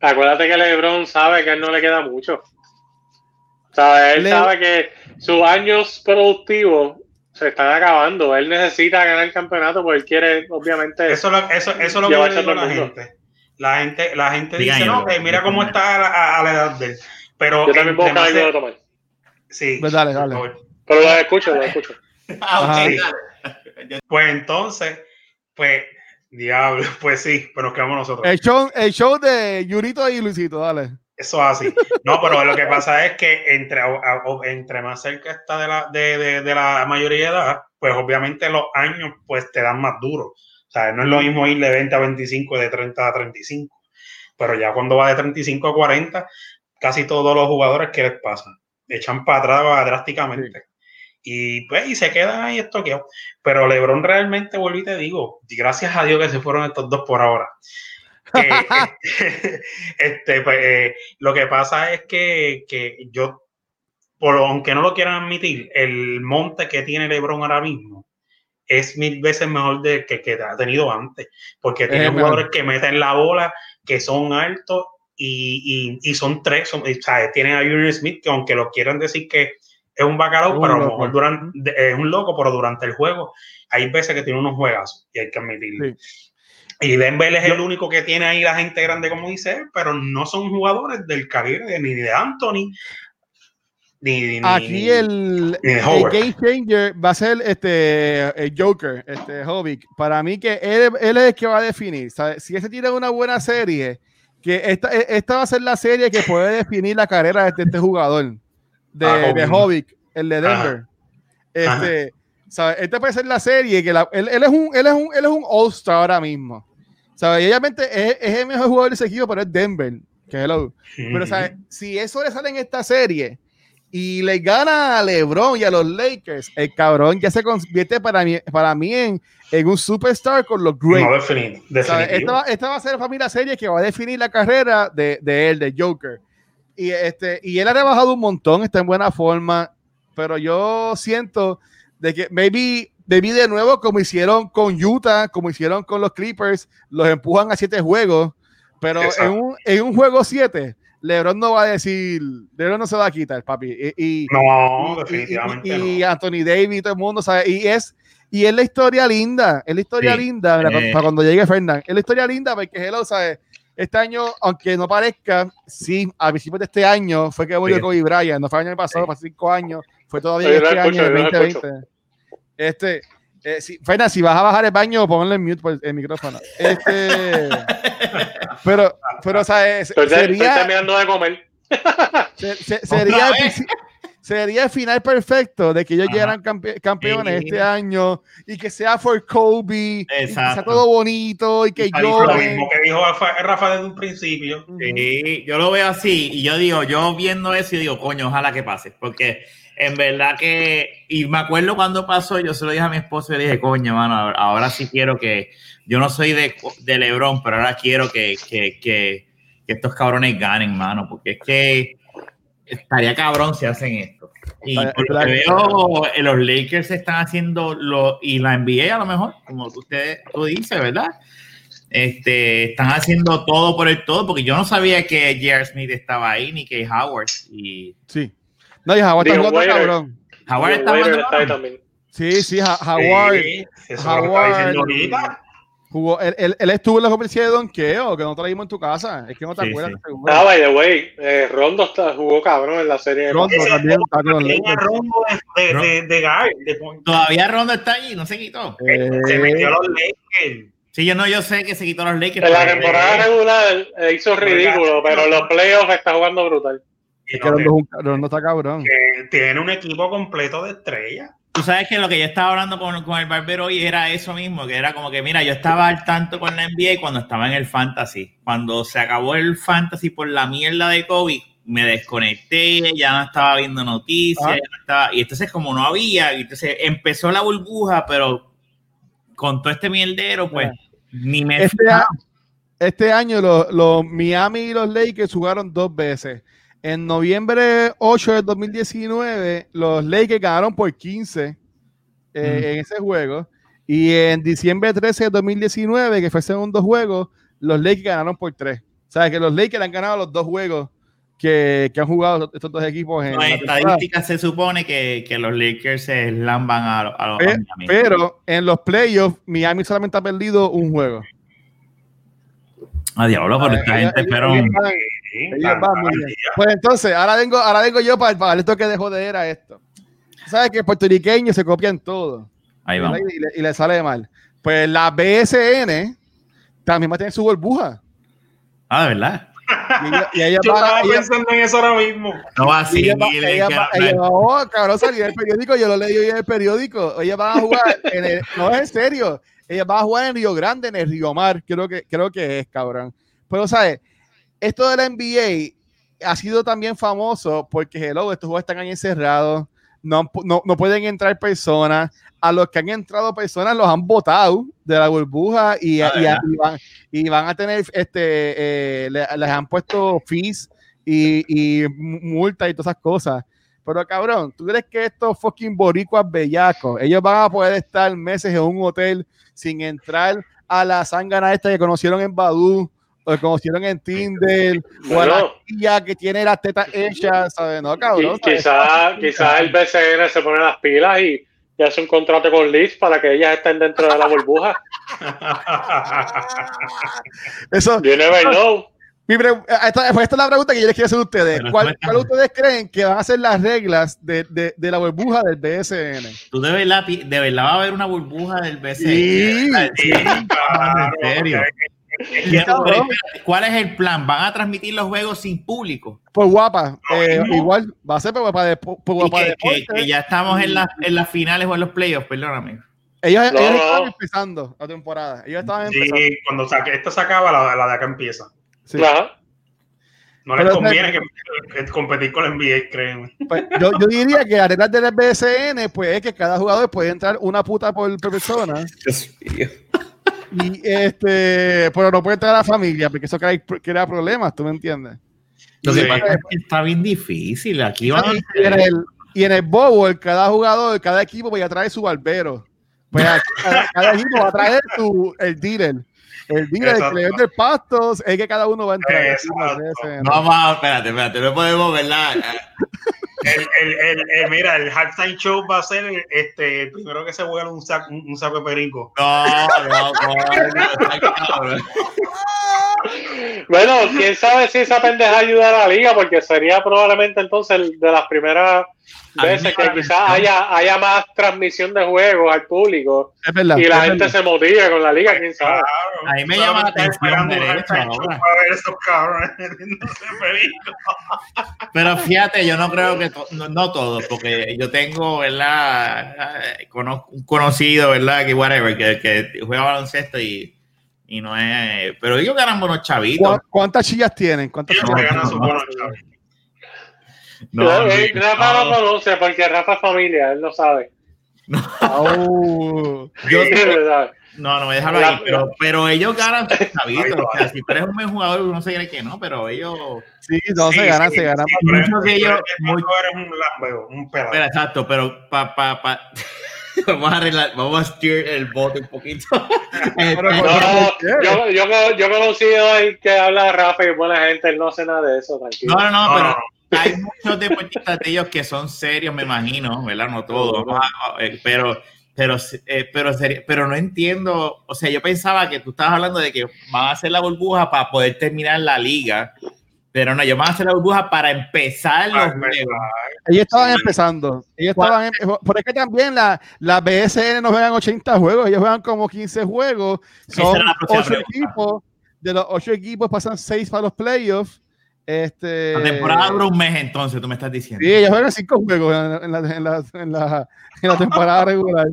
acuérdate que LeBron sabe que a él no le queda mucho. O sea, él Le- sabe que sus años productivos se están acabando. Él necesita ganar el campeonato porque él quiere, obviamente. Eso, es lo- eso, eso es lo que digo a la gente. La gente, la gente dice, yo, no, que mira cómo está a, la- a la edad de él. Pero yo también puedo algo de tomar. Sí, Pues dale, dale. Pero lo escucho, lo escucho. Ah, ok, Ajá. dale. Pues entonces, pues, diablo, pues sí, pero nos quedamos nosotros. El show, el show de Yurito y Luisito, dale. Eso es así. No, pero lo que pasa es que entre, entre más cerca está de la, de, de- de la mayoría de edad, pues obviamente los años pues te dan más duro. O sea, no es lo mismo ir de 20 a 25, de 30 a 35. Pero ya cuando va de 35 a 40, casi todos los jugadores, ¿qué les pasa? Echan para atrás drásticamente. Y pues, y se quedan ahí estoqueados. Pero LeBron realmente, vuelvo y te digo, gracias a Dios que se fueron estos dos por ahora. Este, este, pues, eh, lo que pasa es que, que yo, por, aunque no lo quieran admitir, el monte que tiene LeBron ahora mismo es mil veces mejor de que, que ha tenido antes, porque tiene Es mejor. jugadores que meten la bola, que son altos y, y, y son tres, son, o sea, tienen a Junior Smith, que aunque lo quieran decir que es un bacalao, pero a lo mejor durante, es un loco, pero durante el juego hay veces que tiene unos juegazos y hay que admitirlo. Y Denver es el único que tiene ahí la gente grande, como dice él, pero no son jugadores del calibre ni de Anthony, ni, ni- Aquí el, ni de el game changer va a ser este el Joker, este Hobbit. Para mí que él, él es el que va a definir. Si ese tiene una buena serie, que esta, e- esta va a ser la serie que puede definir la carrera de este, este jugador de, Ah, de Hobbit. El de Ajá. Denver. Este, ¿sabe? Esta puede ser la serie que la- él, él es un él es un él es un All-Star ahora mismo. ¿sabe? Y obviamente es, es el mejor jugador de ese equipo, pero es Denver. Que hello. Pero. ¿sabes? Si eso le sale en esta serie y le gana a LeBron y a los Lakers, el cabrón ya se convierte para mí, para mí en, en un superstar con los No, Great. defini- ¿sabes? Esta, definitivo. va, esta va a ser para mí la serie que va a definir la carrera de, de él, de Joker. Y, este, y él ha rebajado un montón, está en buena forma, pero yo siento de que maybe, maybe de nuevo, como hicieron con Utah, como hicieron con los Clippers, los empujan a siete juegos, pero en un, en un juego siete, LeBron no va a decir, LeBron no se va a quitar, papi. Y, y- No, y- definitivamente y, y no. Anthony Davis, todo el mundo sabe. Y es, y es la historia linda, es la historia Sí. linda mira, Eh. para cuando llegue Fernán. Es la historia linda porque Hello, ¿sabes? Este año, aunque no parezca, sí, a principios de este año fue que murió Sí. Kobe Bryant, no fue el año pasado, Sí. fue hace cinco años, fue todavía este escucho, año, el yo lo 2020. Este, eh, si, Fernan, si vas a bajar el baño, ponle en mute por el micrófono. Este, pero, pero, ¿sabes? Estoy, estoy Sería, terminando de comer. se- se- sería, el, sería el final perfecto de que ellos Ajá. llegaran campe- campeones Sí. este año y que sea for Kobe, y que sea todo bonito y que Y para Lo mismo que dijo Rafa, Rafa desde un principio. Sí, yo lo veo así y yo digo, yo viendo eso y digo, coño, ojalá que pase, porque en verdad que, y me acuerdo cuando pasó, yo se lo dije a mi esposo y le dije, coño, mano, ahora, ahora sí quiero que, yo no soy de, de Lebron, pero ahora quiero que, que, que, que estos cabrones ganen, mano, porque es que estaría cabrón si hacen esto. Y Estaría- por lo que veo, eh, los Lakers están haciendo lo, y la NBA a lo mejor, como usted tú dices, ¿verdad? Este, están haciendo todo por el todo, porque yo no sabía que J.R. Smith estaba ahí, ni que Howard. Y Sí. No, y Howard está jugando cabrón. Howard está jugando. Sí, sí, Howard Sí, Howard-. Jugó. Él, él- él estuvo en la conferencia de donkeo, que no traímos en tu casa. Es que no te Sí, acuerdas. sí. Ah, by the way, eh, Rondo está, jugó cabrón en la serie. de Rondo Ese también está con rondo de, de, de, de de. Todavía Rondo está allí, no se quitó. Eh, Se metió a los Lakers. Sí, yo no, yo sé que se quitó los Lakers. En la temporada regular eh, hizo ridículo, pero en los playoffs está jugando brutal. es que Rondo, está cabrón. Que tiene un equipo completo de estrellas. Tú sabes que lo que yo estaba hablando con, con el barbero hoy era eso mismo, que era como que, mira, yo estaba al tanto con la NBA cuando estaba en el fantasy. Cuando se acabó el fantasy por la mierda de COVID, me desconecté, ya no estaba viendo noticias, Ah. ya no estaba, y entonces como no había, entonces empezó la burbuja, pero con todo este mierdero, pues, ni me Este, este año los, los Miami y los Lakers jugaron dos veces. En noviembre 8 del 2019, los Lakers ganaron por 15 eh, Mm. en ese juego. Y en diciembre 13 del 2019, que fue el segundo juego, los Lakers ganaron por 3. O sea, que los Lakers han ganado los dos juegos que, que han jugado estos dos equipos en la temporada. estadísticas se supone que, que los Lakers se lamban a, a los Pe- a Miami. Pero en los playoffs, Miami solamente ha perdido un juego. Ah, diablo, pero esta Ellos- gente ellos- van- Sí, van bien. día. Pues entonces, ahora vengo, ahora vengo yo para, para esto que de joder a esto. ¿Sabes que puertorriqueños se copian todo? Ahí vamos. Y le, y le sale mal. Pues la BSN también va a tener su burbuja. Ah, de verdad. Y ella, y ella Yo va, estaba ella- pensando en eso ahora mismo. No va así. ella va- ella va- ella va- oh, cabrón, salió en el periódico, yo lo leí hoy en el periódico. Ella va a jugar en el, no es en serio, ella va a jugar en Río Grande, en el Río Mar, creo que, creo que es, cabrón. Pero, ¿sabes? Esto de la NBA ha sido también famoso porque, hello, estos juegos están ahí encerrados, no, no, no pueden entrar personas. A los que han entrado personas los han votado de la burbuja y, Ah, y- y van, y van a tener, este, eh, le- les han puesto fees y, y multas y todas esas cosas. Pero cabrón, ¿tú crees que estos fucking boricuas bellacos, ellos van a poder estar meses en un hotel sin entrar a la zángana esta que conocieron en Badu, o que conocieron en Tinder, o a la Bueno. tía que tiene las tetas hechas, ¿sabes? No, cabrón. Quizás quizás el BCN se pone las pilas y, y hace un contrato con Liz para que ellas estén dentro de la burbuja. Eso, You never know. mi pre- esta, pues esta es la pregunta que yo les quiero hacer a ustedes. ¿Cuál, cuál ustedes creen que van a ser las reglas de, de, de la burbuja del BSN? Tú de verdad, de verdad va a haber una burbuja del BC. Sí, Sí, claro, En serio. Y ¿Qué- cabrón. pero espérate, ¿Cuál es el plan? ¿Van a transmitir los juegos sin público? Pues guapa, eh, igual va a ser por de, por Y guapa que, que- que ya estamos en, las en las finales o en los playoffs, perdóname. Ellos, No, ellos estaban empezando la temporada. Ellos estaban empezando. Sí, cuando saque, esta se acaba, la, la de acá empieza. Sí. Ajá. No les Pero- conviene que, que competir con la NBA, créeme. Pues, yo, yo diría que las reglas del BSN, pues es que cada jugador puede entrar una puta por, por persona. Y este, pero no puede entrar a la familia, porque eso crea, crea problemas, ¿tú me entiendes? Lo que Sí. pasa es que está bien difícil. Aquí van Y en el, y en el bowl, cada jugador, cada equipo voy a traer su barbero. Pues aquí, cada, cada equipo va a traer su, el dealer. El dealer, el Exacto. que le vende pastos, es que cada uno va a entrar. No, Vamos a, espérate, espérate, no podemos, ¿verdad? El, el, el, el- mira, el halftime show va a ser este, el primero que se vuelve un saco, un, un saco de perico. No, no, cabrón. Bueno, quién sabe si esa pendeja ayuda a la liga, porque sería probablemente entonces de las primeras veces que quizás haya, haya más transmisión de juegos al público Es verdad. y la es gente verdad. se motive con la liga, quién sabe. A mí me llama la atención show para ver esos cabrones. Pero fíjate, yo no creo que to- no, no todos, porque yo tengo, ¿verdad? Conozco un conocido, ¿verdad? Que whatever, que, que juega baloncesto y, y no es. Pero ellos ganan buenos chavitos. ¿Cu- ¿Cuántas chillas tienen? ¿Cuántas Ellos chillas ganan su no. bono, chaval. No, Eh, no, Rafa no no. conoce porque Rafa es familia, él no sabe. Au. Yo Sí, ¿sabes? No, no, déjalo ahí. Pero, pero ellos ganan sus chavitos. Ay, O sea, si tú eres un buen jugador, uno se cree que no, pero ellos. Sí, no, se Sí, ganan, sí, se ganan. sí, pero mucho que tú yo- eres- muy- tú eres un un pelado. Espera, exacto, pero pa, pa, pa. vamos a arreglar, vamos a steer el bote un poquito. Pero, No, yo, yo, yo conocido que habla Rafa y es buena gente, él no hace nada de eso, tranquilo. no, no, no, No, pero no, no. hay muchos deportistas de ellos que son serios, me imagino, ¿verdad? No todos, ah, eh, pero, pero, eh, pero, seri- pero no entiendo, o sea, yo pensaba que tú estabas hablando de que van a hacer la burbuja para poder terminar la liga, pero no, ellos van a hacer la burbuja para empezar los juegos. Ellos estaban empezando. Ellos estaban em- Por es que también la, la BSN no juegan 80 juegos, ellos juegan como 15 juegos. Son era la próxima 8 pregunta. equipos. De los 8 equipos pasan 6 para los playoffs. Este, La temporada dura un mes entonces, tú me estás diciendo. Sí, ellos juegan 5 juegos en la, en, la, en, la, en, la, en la temporada regular.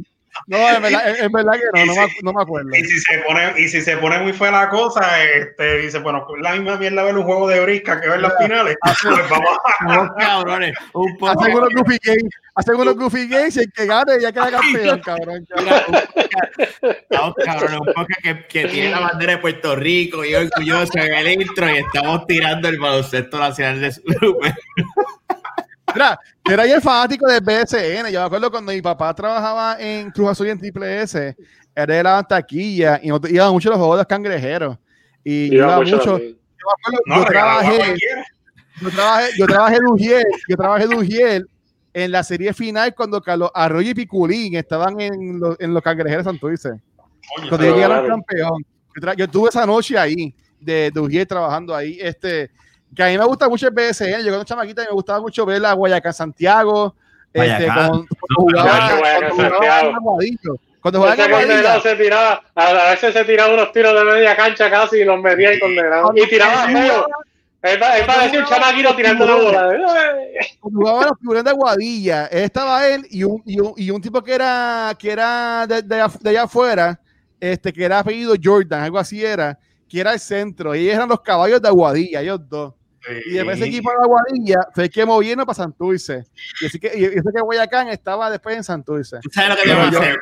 No, es verdad, es, es verdad que no, no me, no me acuerdo. Y si se pone, y si se pone muy fea la cosa, este, dice, bueno, la misma mierda ver un juego de brisca que ver las finales. Pues vamos a cabrones, un poco. Hacen unos goofy games, hacen unos goofy games y el que gane ya queda campeón, cabrón. Estamos cabrones, un podcast que, que tiene la bandera de Puerto Rico y orgulloso en el intro y estamos tirando el baloncesto nacional de Super. Mira, yo era yo el fanático del BSN. Yo me acuerdo cuando mi papá trabajaba en Cruz Azul y en Triple S, era de la taquilla y nosotros íbamos mucho a los juegos de los cangrejeros. Y yo Iba iba mucho mucho. Yo, me acuerdo, no, yo trabajé, yo trabajé, yo trabajé de Ujiel, yo trabajé de Ujiel en la serie final cuando Carlos Arroyo y Piculín estaban en, los- en los cangrejeros Santurce. Coño, Cuando llegaron campeón. Yo, yo tuve esa noche ahí, de, de Ujiel trabajando ahí. Este, que a mí me gusta mucho el BSN. Yo cuando chamaquita y me gustaba mucho ver la Guayacán Santiago. Este, cuando jugaba, Guayacán cuando jugaba Santiago. en Aguadillo. Cuando jugaba en Ese condenado Aguadilla. se tiraba, a a veces se tiraba unos tiros de media cancha casi y los metía y condenado. Y tiraba feo. Él, pa- él parecía un chamaquito tirando la bola. Cuando jugaban los tiburones de Aguadilla, estaba él y un, y un, y un tipo que era, que era de, de, de allá afuera, este, que era apellido Jordan, algo así era, que era el centro. Y ellos eran los caballos de Aguadilla, ellos dos. Y después ese equipo de Aguadilla fue el que movieron para Santurce. Y así que, y ese que Guayacán estaba después en Santurce. ¿Tú sabes lo que yo- hacer?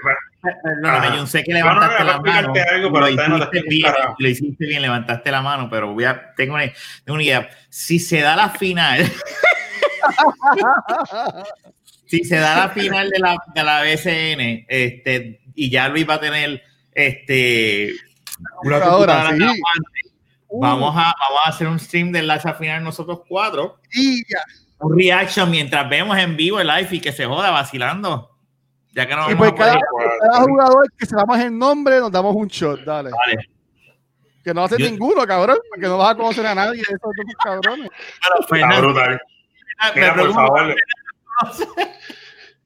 Ajá. yo sé que No, no, levantaste no, la no, mano. algo, lo, no hiciste bien, lo hiciste bien, levantaste la mano, pero voy a, tengo, una, tengo una idea. Si se da la final, si se da la final de la, de la BCN, este, y ya Luis va a tener este una computadora sí. Vamos a, vamos a hacer un stream de la final nosotros cuatro. Y ya. Un reaction mientras vemos en vivo el live y que se joda vacilando. Ya que no Y vamos pues a cada, cada jugador que sepamos el nombre, nos damos un shot, dale. Vale. Que no hace Yo- ninguno, cabrón, porque no vas a conocer a nadie de esos dos cabrones. Pero, Está Fernando, brutal. me Mira, por favor.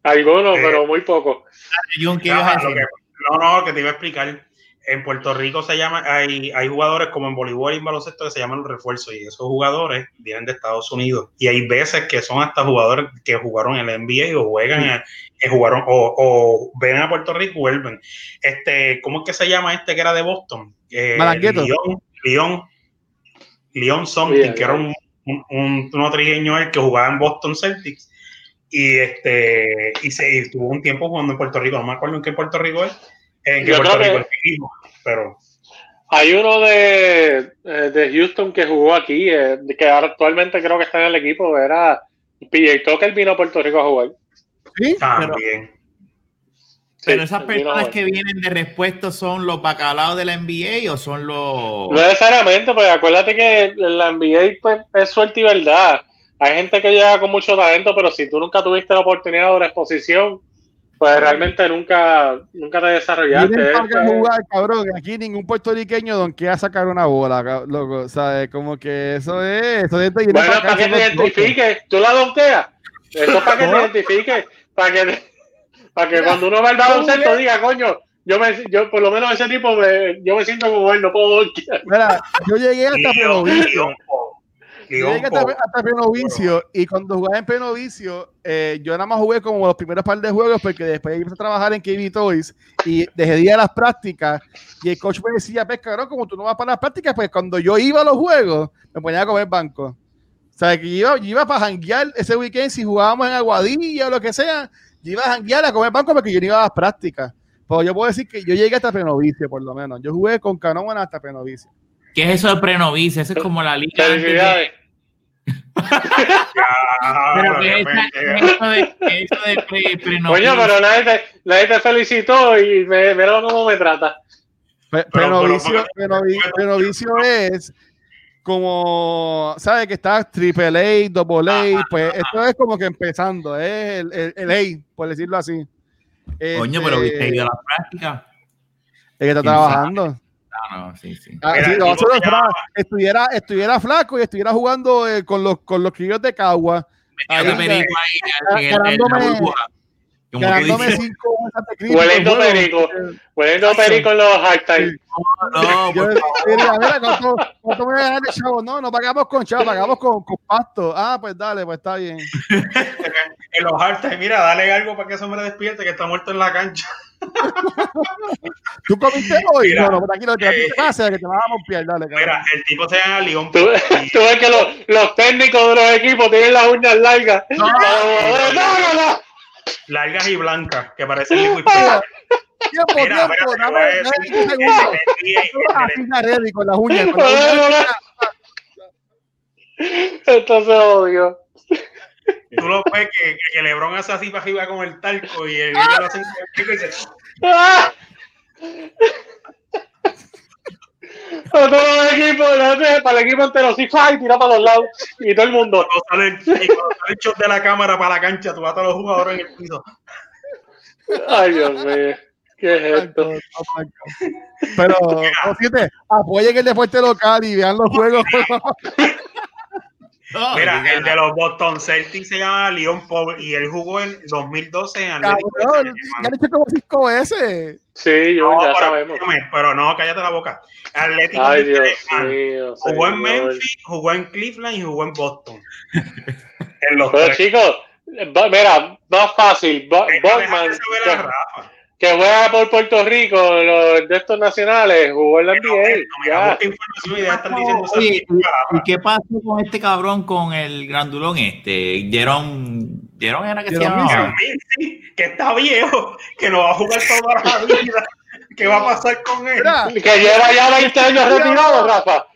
Algunos, Eh, pero muy que- no, no, que te iba a explicar. En Puerto Rico se llama, hay, hay jugadores como en voleibol y en baloncesto que se llaman los refuerzos y esos jugadores vienen de Estados Unidos y hay veces que son hasta jugadores que jugaron en la NBA o juegan en jugaron o, o ven a Puerto Rico y vuelven. Este, ¿cómo es que se llama este que era de Boston? Eh. León, León, León Something, que era un, un, un, un trigueño él que jugaba en Boston Celtics y este y se y tuvo un tiempo jugando en Puerto Rico, no me acuerdo en qué Puerto Rico es, en Yo Puerto Rico pero Hay uno de, eh, de Houston que jugó aquí, eh, que actualmente creo que está en el equipo, era PJ Tucker vino a Puerto Rico a jugar. ¿Sí? también. Pero esas personas que vienen de repuesto son los bacalaos de la NBA o son los. No necesariamente, porque acuérdate que la NBA pues, es suerte y verdad. Hay gente que llega con mucho talento, pero si tú nunca tuviste la oportunidad o la exposición, pues realmente nunca, nunca te desarrollaste. Para Este, jugar, cabrón. Aquí ningún puertorriqueño donde sacar una bola, loco. ¿Sabes? Como que eso es. Eso es Bueno, para que te identifiques, tú la donkeas. Eso es para que te identifiques, para que, para que cuando uno va al baloncesto diga, coño, yo me, yo por lo menos ese tipo, me, yo me siento como él, no puedo donkear. Mira, yo llegué hasta. Yo llegué hasta, Penovicio y cuando jugaba en Penovicio, eh, yo nada más jugué como los primeros par de juegos porque después empecé a trabajar en KB Toys y dejé de ir a las prácticas y el coach me decía, pues cabrón, como tú no vas para las prácticas, pues cuando yo iba a los juegos, me ponía a comer banco. O sea, que yo iba, yo iba para janguear ese weekend si jugábamos en Aguadilla o lo que sea, yo iba a janguear a comer banco porque yo no iba a las prácticas. Pues yo puedo decir que yo llegué hasta Penovicio, por lo menos. Yo jugué con Canón hasta Penovicio. ¿Qué es eso de prenovice? Eso es como la liga. de- Felicidades. Ya, Pero de que esa- repente, que eso de, que eso de pre, prenovice. Coño, pero nadie te, nadie te felicitó y me, mira cómo me trata. Penovi- Penovicio es como, ¿sabes? Que está triple A, double A, pues esto es como que empezando, es el, el, el A, por decirlo así. Coño, Este, pero viste ido a la práctica. El que está ¿Quién trabajando. No, sí, sí. Ah, sí, el lo tipo otro se es fra- llama- estuviera, estuviera flaco y estuviera jugando eh, con los con los críos de Cagua, en la ganándome- cinco Hueliendo perico. Poniendo perico en los halftime. No, Yo por diría, mira, ¿cuánto, cuánto me voy a de chavo? No, no pagamos con chavo, pagamos con, con pasto. Ah, pues dale, pues está bien. En los halftime, mira, dale algo para que ese hombre despierte que está muerto en la cancha. ¿Tú comiste hoy? Mira, no, no, tranquilo, que eh, te pasa, que te vas a romper, dale. cabrón. Mira, el tipo se llama León Tú, tú ves que los, los técnicos de los equipos tienen las uñas largas. No, no, no, no. Largas y blancas, que parecen liquid. Tiempo, Mira, tiempo, espérate, que dame, voy a dame Tú lo ves que, que Lebron hace así para arriba con el talco y el niño lo hace el y dice, ¡Ah! Para todos los equipos, la- para el equipo entero, sí, ¡fai! tira para los lados y todo el mundo. cuando sale el, y cuando sale el shot de la cámara para la cancha, tú vas a todos los jugadores en el piso. Ay, Dios mío, ¿qué es esto? Pero, fíjate, apoyen el deporte local y vean los juegos. No, Mira, el de los Boston Celtics se llama Leon Paul y él jugó en 2012 en Atlético Cabrón, ya han dicho como cinco veces. Sí, yo No, ya pero, sabemos. pero no, cállate la boca. Atlético Ay, Dios mío. Jugó en. Memphis, jugó en Cleveland y jugó en Boston. en los Pero tres. chicos, va- mira, más fácil. Bo- Que, juega por Puerto Rico, los de estos nacionales, jugó en la NBA. y. ¿y qué pasó con este cabrón con el grandulón este? Jerón, Jerón era que se Jerome llamaba. Que está viejo, que no va a jugar toda la vida. ¿Qué va a pasar con él? Mira, Que lleva ya 20 años retirado, Rafa.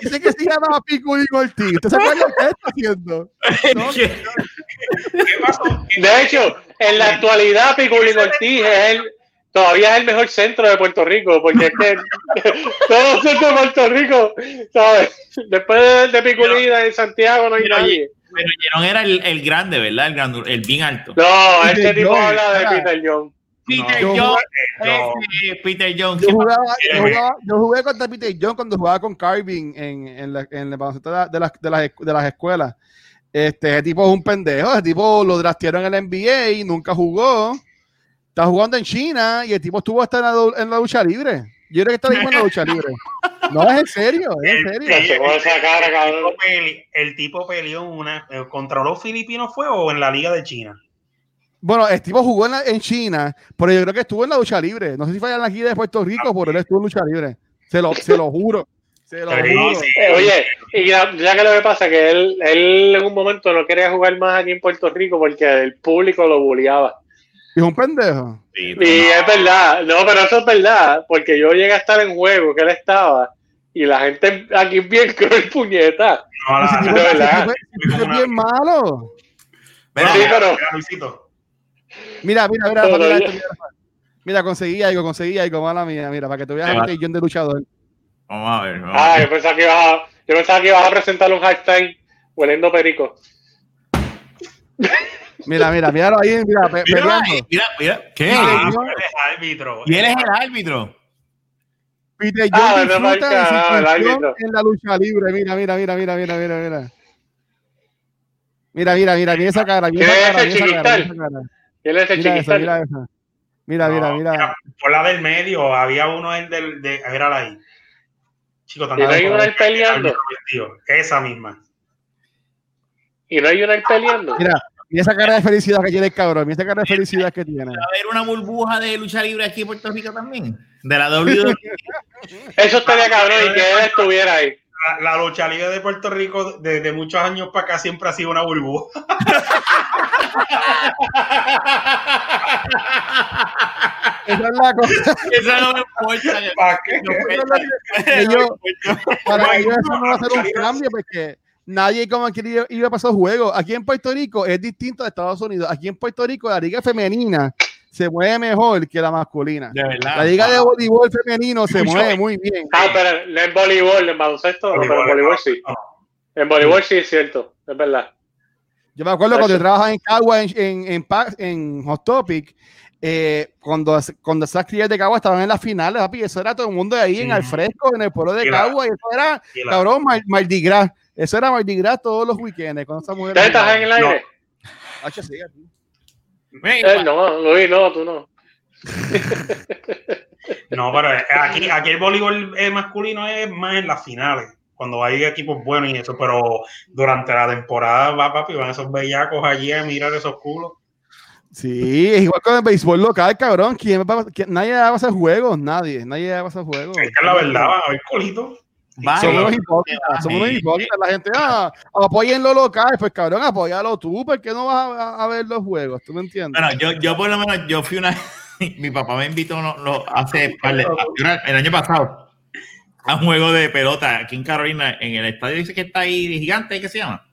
dice que se llama Piculín Ortiz. ¿Usted sabe lo que está haciendo? No, ¿Qué pasó? De hecho, en la actualidad, Piculín Ortiz es el, todavía es el mejor centro de Puerto Rico, porque es que todos los centros de Puerto Rico, ¿sabes? Después de, de Piculín en Santiago no hay Pero, nadie. Pero Jerón era el, el grande, ¿verdad? El, grandul- el bien alto. No, Peter este tipo habla de. Peter John. Peter. No. ese Peter Jones. Yo ¿qué jugaba, yo, Mírame. jugaba, yo jugué contra Peter John cuando jugaba con Carving en, en, la, en el baloncesto de, la- de las, de, las, de las escuelas. Este ese tipo es un pendejo. Ese tipo lo draftearon en el NBA y nunca jugó. Está jugando en China y el tipo estuvo hasta en la, en la lucha libre. Yo creo que está mismo en la lucha libre. No, es en serio, es en El- serio. el- tipo pele- El tipo peleó en una, eh, contra los filipinos fue o en la liga de China. Bueno, el tipo jugó en, la- en China, pero yo creo que estuvo en la lucha libre. No sé si fue en la gira de Puerto Rico, pero él estuvo en lucha libre. Se lo, se lo juro. Se lo Sí, juro. sí. Eh, oye, y ya, ya que lo que pasa es que él, él en un momento no quería jugar más aquí en Puerto Rico porque el público lo bulleaba. Y es un pendejo. Sí, Y es verdad, no, pero eso es verdad, porque yo llegué a estar en juego que él estaba y la gente aquí es bien cruel puñeta. No, la- tipo- verdad. tipo- es bien malo. Mira, Sí, pero- mira. Mira, mira, mira, Pero mira, ya- esto, mira, mira, conseguí algo, conseguí algo, mala mía, mira, para que veas Te va- el de luchador. Vamos a ver. vamos a Ah, ver. yo pensaba que ibas a, yo pensaba que ibas a presentar un hashtag hueliendo perico. Mira, mira, míralo ahí, mira, pe- Mira, peleando. mira, mira, ¿qué? Ah, no. él es árbitro. Y él es el árbitro. Peter Ah, John no, de su función árbitro. en la lucha libre. Mira, mira, mira, mira, mira, mira, mira. Mira, mira, mira, mira esa cara, mira ¿Qué esa es cara, ese mira esa cara, mira esa cara. Mira esa, mira esa. Mira, mira, No, mira. Por la del medio, había uno en del. De, mírala ahí. Chico, tan Y no hay una ahí peleando. Esa misma. Y no hay una ahí peleando. Mira, mira esa cara de felicidad que tiene el cabrón, mira esa cara de felicidad que tiene. ¿Va a haber una burbuja de lucha libre aquí en Puerto Rico también? De la WWE. Eso estaría cabrón y que él estuviera ahí. La, la lucha libre de Puerto Rico desde muchos años para acá siempre ha sido una burbuja. Esa es la cosa. Eso no me importa. ¿Para qué? Para ellos eso no va a ser un cambio porque nadie como quiere ir a pasar juegos. Aquí en Puerto Rico es distinto a Estados Unidos. Aquí en Puerto Rico la liga femenina se mueve mejor que la masculina. De verdad. La liga de voleibol femenino se Mucho mueve bien. muy bien. Ah, pero en voleibol, en baloncesto, no, pero en voleibol sí. En voleibol sí es cierto, es verdad. Yo me acuerdo cuando yo trabajaba en Cagua, en, en, en, Hot Topic, eh, cuando, cuando esas crías de Cagua estaban en las finales, papi, eso era todo el mundo ahí en al fresco, en el pueblo de Cagua, y eso era, Y la- cabrón, Mar- Mardi Gras. Eso era Mardi Gras todos los weekends, cuando esas mujeres... ¿Ya estás en el aire? Sí, aquí. Eh, no, Luis, no, tú no. No, pero aquí, aquí el voleibol eh, masculino es más en las finales, cuando hay equipos buenos y eso, pero durante la temporada va papi, van esos bellacos allí a mirar esos culos. Sí, es igual con el béisbol local, cabrón. ¿Quién va quién- nadie va a hacer juegos, nadie, nadie va a hacer juegos. Es que la verdad, a ver colitos. Somos unos Vaya. hipócritas, somos unos Sí. hipócritas. La gente, ah, apoyen lo local, pues cabrón, apóyalo tú, porque no vas a, a ver los juegos? ¿Tú me entiendes? Bueno, yo, yo por lo menos, yo fui una. Mi papá me invitó no, no, hace el año pasado a un juego de pelota aquí en Carolina, en el estadio dice que está ahí gigante, ¿qué se llama?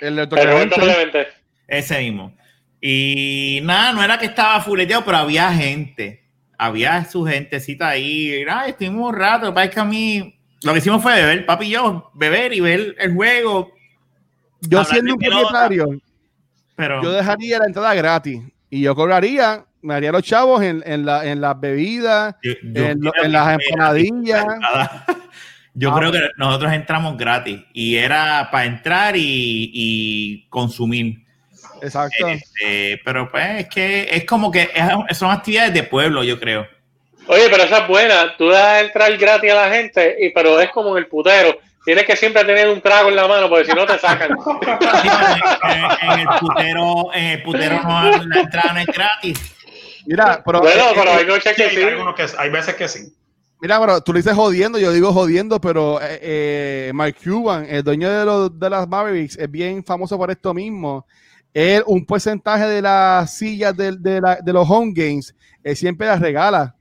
el de Clemente. Ese mismo. Y nada, no era que estaba fuleteado, pero había gente. Había su gentecita ahí. Ay, estuvimos un rato. Es que a mí. Lo que hicimos fue beber, papi y yo, beber y ver el juego. yo siendo un propietario, Pero. yo dejaría la entrada gratis y yo cobraría, me haría los chavos en, en, la, en las bebidas, yo- yo en, lo- las empanadillas. Yo Ah, creo que nosotros entramos gratis y era para entrar y, y consumir. Exacto. Este, pero pues es que es como que es- son actividades de pueblo, yo creo. Oye, pero esa es buena. Tú das entrar gratis a la gente, y, pero es como en el putero. Tienes que siempre tener un trago en la mano, porque si no te sacan. Sí, en, el putero, en el putero no la entrada no es gratis. Mira, pero, Bueno, eh, pero hay noches que sí. que, hay veces que sí. Mira, pero tú le dices jodiendo, yo digo jodiendo, pero eh, eh, Mark Cuban, el dueño de, los, de las Mavericks, es bien famoso por esto mismo. Él, un porcentaje de las sillas del- de, la- de los home games, él siempre las regala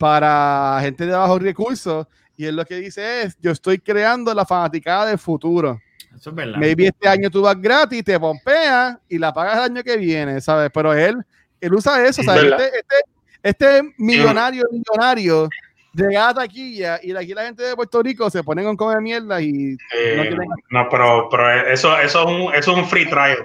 para gente de bajos recursos. Y él lo que dice es, yo estoy creando la fanaticada del futuro. Eso es verdad. Maybe este año tú vas gratis, te pompeas y la pagas el año que viene, ¿sabes? Pero él, él usa eso, ¿sabes? Este, este, este millonario, millonario, llega a taquilla y aquí la gente de Puerto Rico se ponen con comer mierda y Eh, No no, pero, pero eso, eso, es un, eso es un free trial.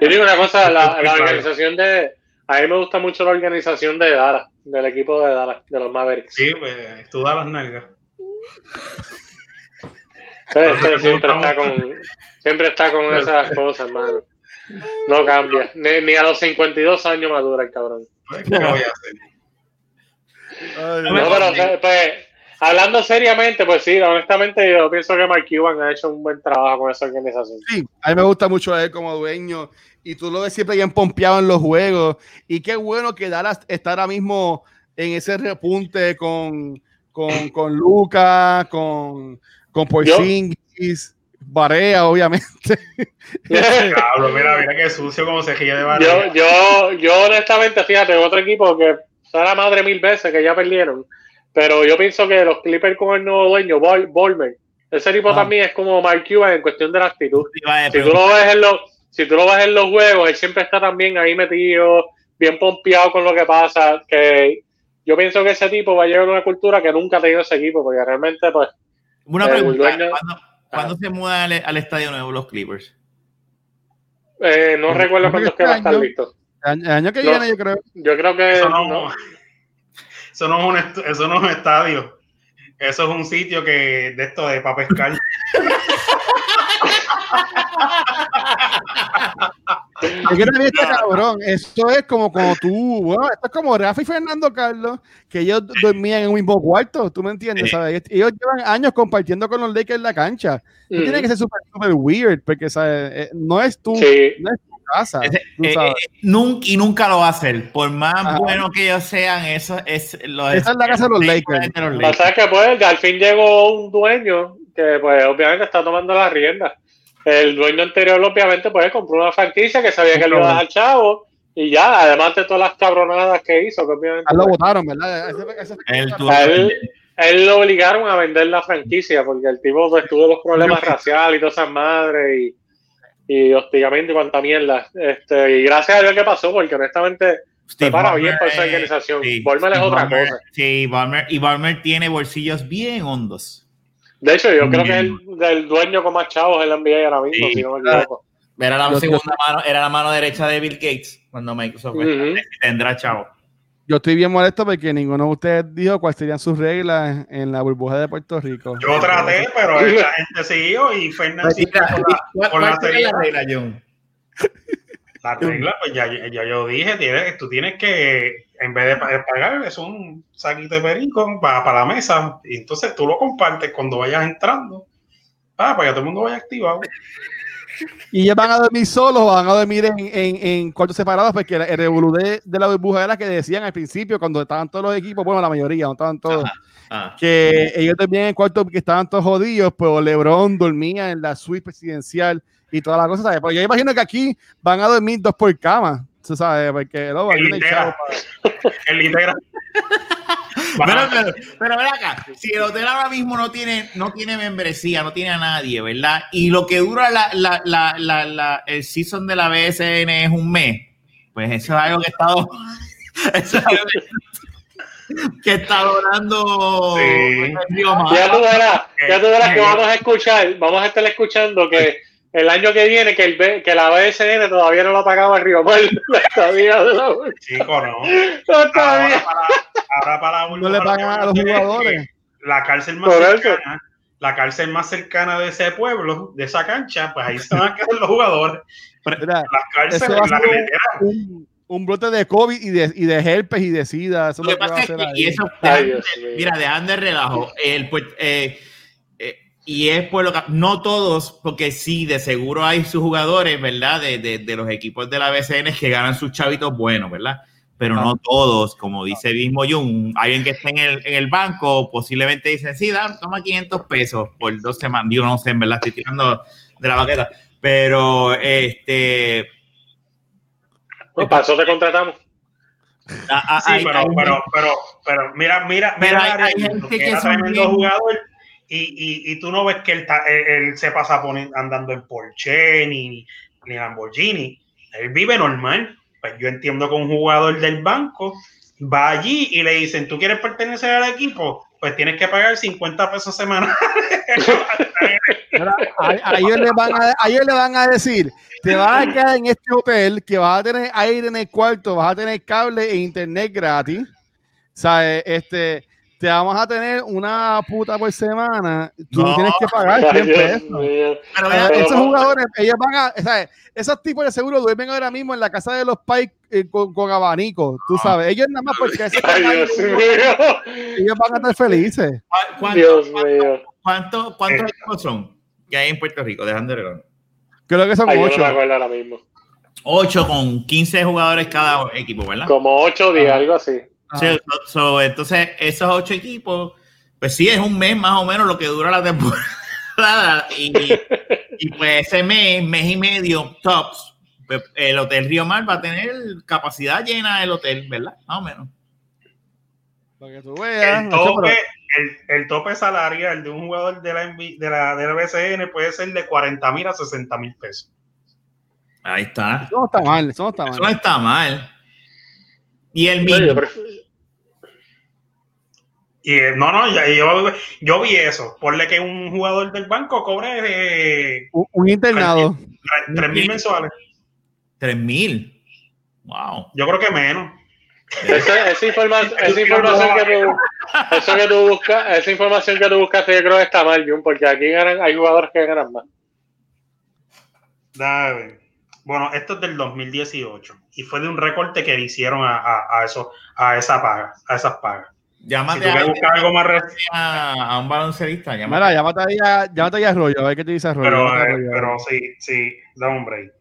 Yo digo una cosa, la, la organización de... A mí me gusta mucho la organización de Dallas, del equipo de Dallas, de los Mavericks. Sí, pues tú das las nalgas. Este siempre está con, siempre está con esas cosas, hermano. No cambia. Ni, ni a los 52 años madura el cabrón. Pues, ¿Qué voy a hacer? No, pero pues, hablando seriamente, pues sí, honestamente yo pienso que Mark Cuban ha hecho un buen trabajo con esa organización. sí, a mí me gusta mucho él como dueño y tú lo ves siempre bien pompeado en los juegos y qué bueno que Dallas está ahora mismo en ese repunte con, con, con Lucas, con, con Porzingis, Barea, obviamente. Diablo, mira, mira qué sucio como se gira de Yo, barriga. yo, yo honestamente, fíjate, otro equipo que será madre mil veces que ya perdieron, pero yo pienso que los Clippers con el nuevo dueño, Bol- Ballmer, ese tipo Ah. también es como Mark Cuban en cuestión de la actitud. Si tú lo ves en los, si tú lo ves en los juegos, él siempre está también ahí metido, bien pompeado con lo que pasa, que yo pienso que ese tipo va a llevar una cultura que nunca ha tenido ese equipo, porque realmente, pues, Una el pregunta. dueño- ¿Cuándo, cuándo se mudan al, al estadio nuevo los Clippers? Eh, no recuerdo cuándo es que va a estar listo. El año que No. viene, yo creo. Yo creo que Eso no, no. eso no es un eso no es un estadio. Eso es un sitio que de esto de para pescar. Es que también está cabrón. Esto es como como tú, bueno, esto es como Rafa y Fernando Carlos, que ellos dormían en un mismo cuarto, ¿tú me entiendes? Sí. ¿sabes? Ellos llevan años compartiendo con los Lakers la cancha. Tú Ujú. Tiene que ser súper, súper weird, porque ¿sabes? Eh, no es tu, Sí. no es tu casa. Ese- tú eh, sabes. eh, nunca, y nunca lo va a hacer. Por más Ajá. bueno que ellos sean, eso es lo Esa es la casa de los Lakers. Pasa que pues al fin llegó un dueño que pues obviamente está tomando las riendas. El dueño anterior obviamente pues compró una franquicia que sabía que le iba a dejar chavo y ya, además de todas las cabronadas que hizo, que obviamente Ah, lo pues, votaron, ¿verdad? Ese- ese- Él lo obligaron a vender la franquicia porque el tipo pues, tuvo los problemas raciales y todas esas madres y, y hostigamiento y cuanta mierda. Este, y gracias a Dios que pasó porque honestamente Steve se para Ballmer, bien por esa organización. sí, Ballmer es Steve otra Ballmer, cosa. Sí, Ballmer, y Ballmer tiene bolsillos bien hondos. De hecho, yo creo que es el del dueño con más chavos en la NBA ahora mismo, Sí. si no me equivoco. Era la Yo- segunda mano, era la mano derecha de Bill Gates cuando Microsoft Ujú. tendrá chavo. Yo estoy bien molesto porque ninguno de ustedes dijo cuáles serían sus reglas en la burbuja de Puerto Rico. Yo traté, pero la gente siguió y Fernández siguió con la, ¿Cuál, con la cuál sería la regla, John? La regla, pues ya, ya yo dije, tienes, tú tienes que, en vez de pa- pagar, es un saquito de perico para, para la mesa, y entonces tú lo compartes cuando vayas entrando, ah, para que todo el mundo vaya activado. Y ellos van a dormir solos o van a dormir en, en, en cuartos separados, porque el revolú de, de la burbuja era que decían al principio, cuando estaban todos los equipos, bueno, la mayoría, no estaban todos, Ajá. Que ellos dormían en cuartos que estaban todos jodidos, pues LeBron dormía en la suite presidencial y todas las cosas, ¿sabes? Pero yo imagino que aquí van a dormir dos por cama, ¿tú sabes? Porque no, aquí no hay chavo para- El integra. Pero, pero, pero ven acá, si el hotel ahora mismo no tiene, no tiene membresía, no tiene a nadie, ¿verdad? Y lo que dura la, la, la, la, la- el season de la BSN es un mes, pues eso es algo que está eso es algo que- que está logrando Sí. el. Ya tú verás, ya tú verás que vamos a escuchar, vamos a estar escuchando que el año que viene que, el, B- que la BSN todavía no lo pagaba el Río Mar, la estadía de la Chico, no. no, Ahora todavía. para, ahora para la no le pagan a los jugadores. La cárcel más Por eso. cercana, la cárcel más cercana de ese pueblo, de esa cancha, pues ahí se van a quedar los jugadores. Mira, Las cárceles, Eso a la un, un brote de COVID y de, y de herpes y de sida. Eso Lo que pasa a es que, y eso, Ay, de- mira, dejan de relajo. El, pues, eh, y es por lo que, no todos, porque sí, de seguro hay sus jugadores, ¿verdad? De, de, de los equipos de la BCN que ganan sus chavitos buenos, ¿verdad? Pero no todos, como dice mismo Jun, alguien que esté en el, en el banco posiblemente dice, sí, da, toma 500 pesos por dos semanas. Yo no sé, en verdad, estoy tirando de la baqueta. Pero, este... Pues para eso te contratamos. a- a- Sí, hay- pero, hay- pero, pero, pero mira, mira, Pero mira hay- gente que que son bien- jugador y, y, y tú no ves que él, ta- él, él se pasa andando en Porsche ni, ni Lamborghini. Él vive normal. Pues yo entiendo que un jugador del banco va allí y le dicen, ¿tú quieres pertenecer al equipo? Pues tienes que pagar 50 pesos semanales. A ellos le van a, a ellos le van a decir, te vas a quedar en este hotel que vas a tener aire en el cuarto, vas a tener cable e internet gratis. ¿Sabes? Este, te vamos a tener una puta por semana. Tú No. tienes que pagar Ay, 100 Dios pesos. pero esos jugadores, ellos van a, ¿sabes? esos tipos de seguro duermen ahora mismo en la casa de los pais eh, con, con abanico, tú sabes. Ellos nada más porque ese Ay, Dios mío. ellos van a estar felices. ¿cu- cuánto- Dios mío. ¿Cuánto- ¿Cuántos Eh. equipos son que hay en Puerto Rico? Dejando de. Creo que son Ay, yo no me ocho. acuerdo ahora mismo. 8 con 15 jugadores cada equipo, ¿verdad? Como 8 días, algo así. Sí, so- so, entonces, esos 8 equipos, pues sí, es un mes más o menos lo que dura la temporada. Y, y pues ese mes, mes y medio, tops, pues, el Hotel Río Mar va a tener capacidad llena el hotel, ¿verdad? Más o menos. Para que tú veas. el, tope, el, el tope salarial de un jugador de la, de la, de la BCN puede ser de 40 mil a 60 mil pesos. Ahí está. Eso no está mal, eso no está Eso no mal. está mal. Y el mínimo. Y eh, no, no, ya- yo, yo vi eso. Ponle que un jugador del banco cobre eh, Un, un internado. 3 mil mensuales. 3 mil. Wow. Yo creo que menos. Esa, esa informa- esa información que tú, eso que tú buscas, esa información que tú buscaste, yo creo que está mal, Jun, porque aquí ganan, hay jugadores que ganan más. Ver. Bueno, esto es del 2018 y fue de un recorte que le hicieron a, a, a eso, a esa paga, a esas pagas. Si Llámate tú quieres a, buscar algo más reciente, a, a un baloncelista. Llámate. Mira, llámate ahí a, llámate ahí a Arroyo, a ver qué te dice Arroyo. pero, a eh, Arroyo. pero sí, sí, da un break.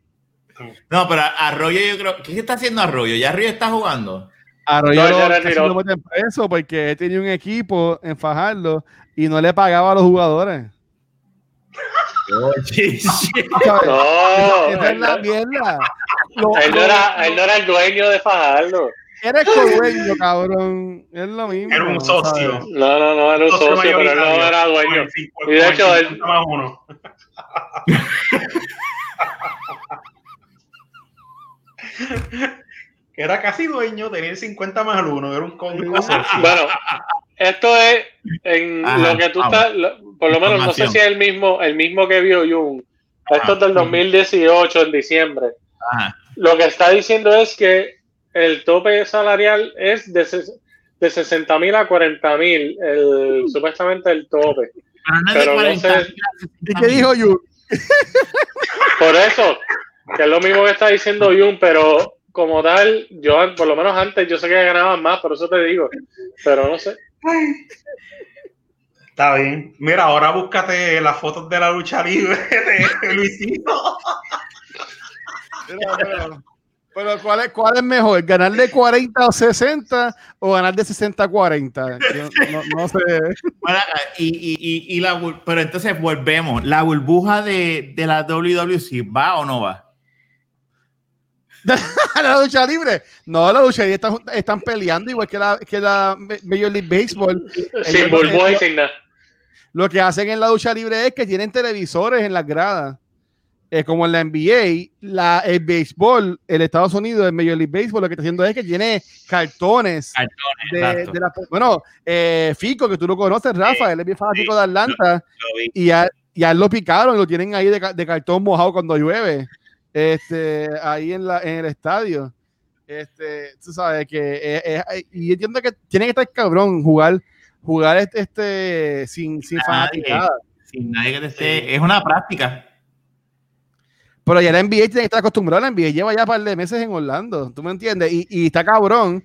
No, pero Arroyo yo creo. ¿Qué está haciendo Arroyo? ¿Ya Arroyo está jugando? Arroyo No, lo- lo meten preso porque él tenía un equipo en Fajardo y no le pagaba a los jugadores. ¿Sabes? No, Esa es él, la mierda. Lo- él no era, él no era el dueño de Fajardo. Eres codueño, cabrón. Es lo mismo. Era un socio. ¿sabes? No, no, no, era un Socio socio, pero no era dueño. Y de hecho, él- 50 más uno. que era casi dueño, tenía el 50 más el uno, era un socio. Bueno, esto es en Ajá, lo que tú vamos. estás, lo- por lo menos no sé si es el mismo, el mismo que vio Jung. Esto es del Ajá. 2018, en diciembre. Ajá. Lo que está diciendo es que el tope salarial es de, ses- de 60 mil a 40 mil, el, supuestamente el tope. Pero no es Pero no de 40 sé. ¿Y qué dijo Yu? Por eso, que es lo mismo que está diciendo Jung, pero como tal, yo por lo menos antes yo sé que ganaban más, por eso te digo, pero no sé. Está bien. Mira, ahora búscate las fotos de la lucha libre de Luisito. Pero, pero- pero ¿cuál es, ¿cuál es mejor? ¿Ganar de 40 o 60 o ganar de 60 a 40? Yo no, no sé. Bueno, y, y, y, y la, pero entonces volvemos. ¿La burbuja de, de la WWC va o no va? la lucha libre. No, la lucha libre están, están peleando igual que la, que la Major League Baseball. Sin burbuja y sin nada. Lo que hacen en la lucha libre es que tienen televisores en las gradas. Eh, como en la NBA, la, el béisbol, el Estados Unidos, el Major League Baseball, lo que está haciendo es que tiene cartones. de, Exacto. de la- bueno, eh, Fico, que tú lo conoces, Rafa, él es bien fanático sí, de Atlanta, Lo y a, y a él lo picaron lo tienen ahí de, ca- de cartón mojado cuando llueve, este, ahí en, la, en el estadio. Este, tú sabes que, eh, eh, y entiendo que tiene que estar cabrón jugar, jugar este, este sin, sin Nadie. fanaticada. Sin nadie que te esté. Es una práctica. Pero ya la NBA tiene que estar acostumbrada. La NBA lleva ya un par de meses en Orlando. ¿Tú me entiendes? Y, y está cabrón.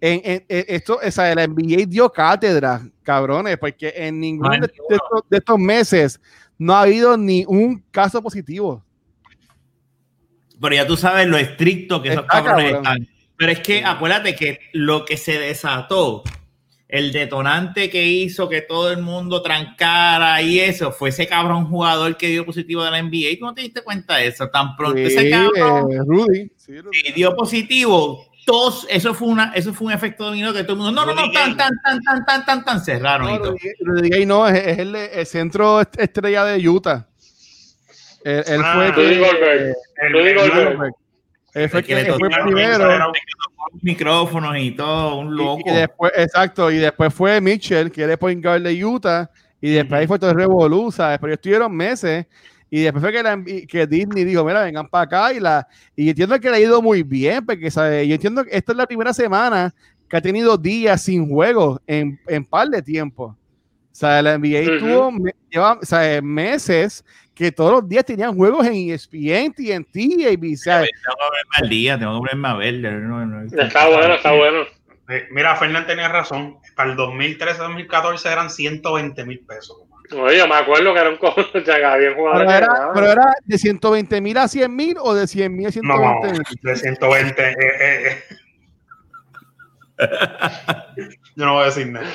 En, en- en esto, o sea, la NBA dio cátedra, cabrones, porque en ninguno de, de estos, de estos meses no ha habido ni un caso positivo. Pero ya tú sabes lo estricto que esos Está cabrones cabrón. están. Pero es que acuérdate que lo que se desató, el detonante que hizo que todo el mundo trancara y eso, fue ese cabrón jugador que dio positivo de la NBA. ¿Y tú no te diste cuenta de eso? Tan pronto Sí, ese cabrón eh, Rudy. Sí, Rudy. dio positivo, todos, eso fue una, eso fue un efecto dominó que todo el mundo, no, no, no, tan, tan, tan, tan, tan, tan, tan, cerraron y No, todo. Rudy, Gay no, es, es el, el centro est- estrella de Utah. Él, él Ah, fue Rudy Goldberg. Rudy él fue El que que- le él fue primero. Micrófonos y todo, un loco. Y, después, exacto, y después fue Mitchell, que era point guard de Utah, y después ahí fue todo el estuvieron meses, y después fue que, la- que Disney dijo, mira, vengan para acá, y la y entiendo que le ha ido muy bien, porque, ¿sabes? Yo entiendo que esta es la primera semana que ha tenido días sin juegos en, en par de tiempo. O sea, la NBA Ujú. tuvo, lleva, o sea, meses que todos los días tenían juegos en ESPN, TNT, ABC. Tengo que ponerme al día, tengo que ponerme a ver. no, no, Está bueno, está bueno. Eh, Mira, Fernán tenía razón. Para el 2013-2014 eran 120 mil pesos. Oye, yo me acuerdo que era un cojo, o sea, que había jugadores Pero era, ganaban. pero era de 120 mil a 100 mil o de 100 mil a No, 120 mil. de 120. eh, eh, eh. Yo no voy a decir nada.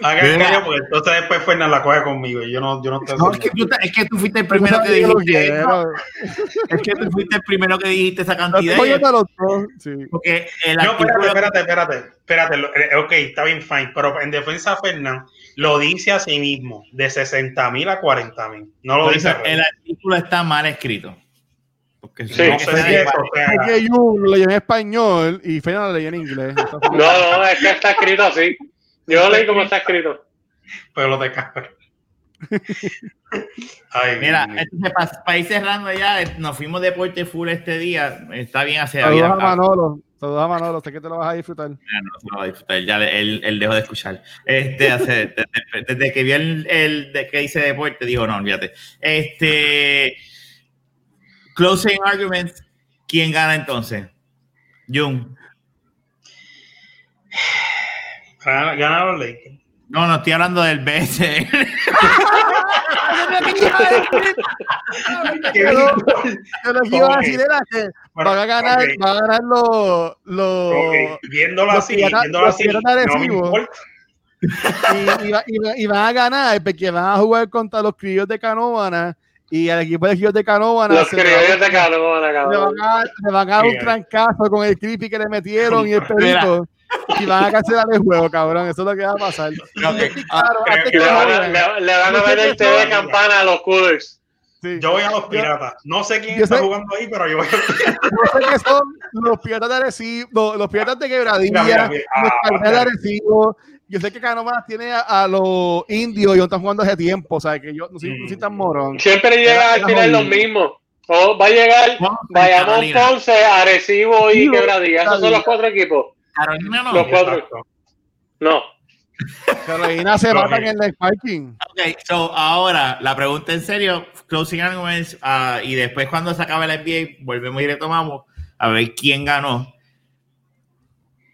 Callo, porque entonces después Fernán la coge conmigo y yo no, yo no estoy No, es que, tú, es que tú fuiste el primero que Yo dijiste. no, es que tú fuiste el primero que dijiste esa cantidad. sí. Porque el No, espérate, espérate, espérate, espérate. eh, Ok, está bien, fine. Pero en defensa de Fernán lo dice a sí mismo, de 60 mil a 40 mil. No lo dice el artículo está mal escrito. Porque Sí, No sé si eso sea- Es que Yu lo leyó en español y Fena lo leyó en inglés. No, no, es que está escrito así. Yo leí como está escrito. pero lo de. Ay, Mira, mío. entonces, para, ir cerrando ya, eh, nos fuimos deporte full este día. Está bien hacer Saludos a Manolo. Saludos a Manolo. Sé que te lo vas a disfrutar. Ah, no, se lo va a disfrutar, ya él, él dejó de escuchar. Este, hace- desde, desde que vio el, el de que hice deporte, dijo, no, olvídate. Este, closing arguments, ¿quién gana entonces? Jung. Gana- Ganaron los Lakers. No, no estoy hablando del BS. Yo lo que iba a Ok. decir era que Bueno, van a ganar, ok, van a ganar los, los ok. Viéndolo los así, piratas- viéndolo los así, no me importa. y, y va- y va- y van a ganar porque van a jugar contra los criollos de Canóvana y al equipo de criollos de Canóvana Los criollos va- de Canóvana, le cabrón. van a, le van a dar un trancazo con el creepy que le metieron y el perito y van a cancelar el juego, cabrón. Eso es lo que va a pasar. Claro, que que Le van, a, vayan, le, le van a Yo sé meter que TV de campana a los Coolers. sí. Yo voy a los piratas. No sé quién yo está sé- jugando ahí, pero yo voy a los piratas. Yo sé que son los piratas de Arecibo, los, piratas de Quebradilla, Mira, mira, mira. los Ah, carneros de. Arecibo. Yo sé que Canóvana tiene a, a los indios y no están jugando hace tiempo, o sea, que yo no soy, no soy tan morón. Siempre llega al final los jodido. mismos. O va a llegar Carolina. Ponce, Arecibo y Quebradilla. Esos son los cuatro equipos. Carolina no. Los cuatro. No. Carolina se matan en el parking. Ok, so ahora la pregunta en serio, closing arguments, ah, y después cuando se acabe la NBA, volvemos y retomamos a ver quién ganó.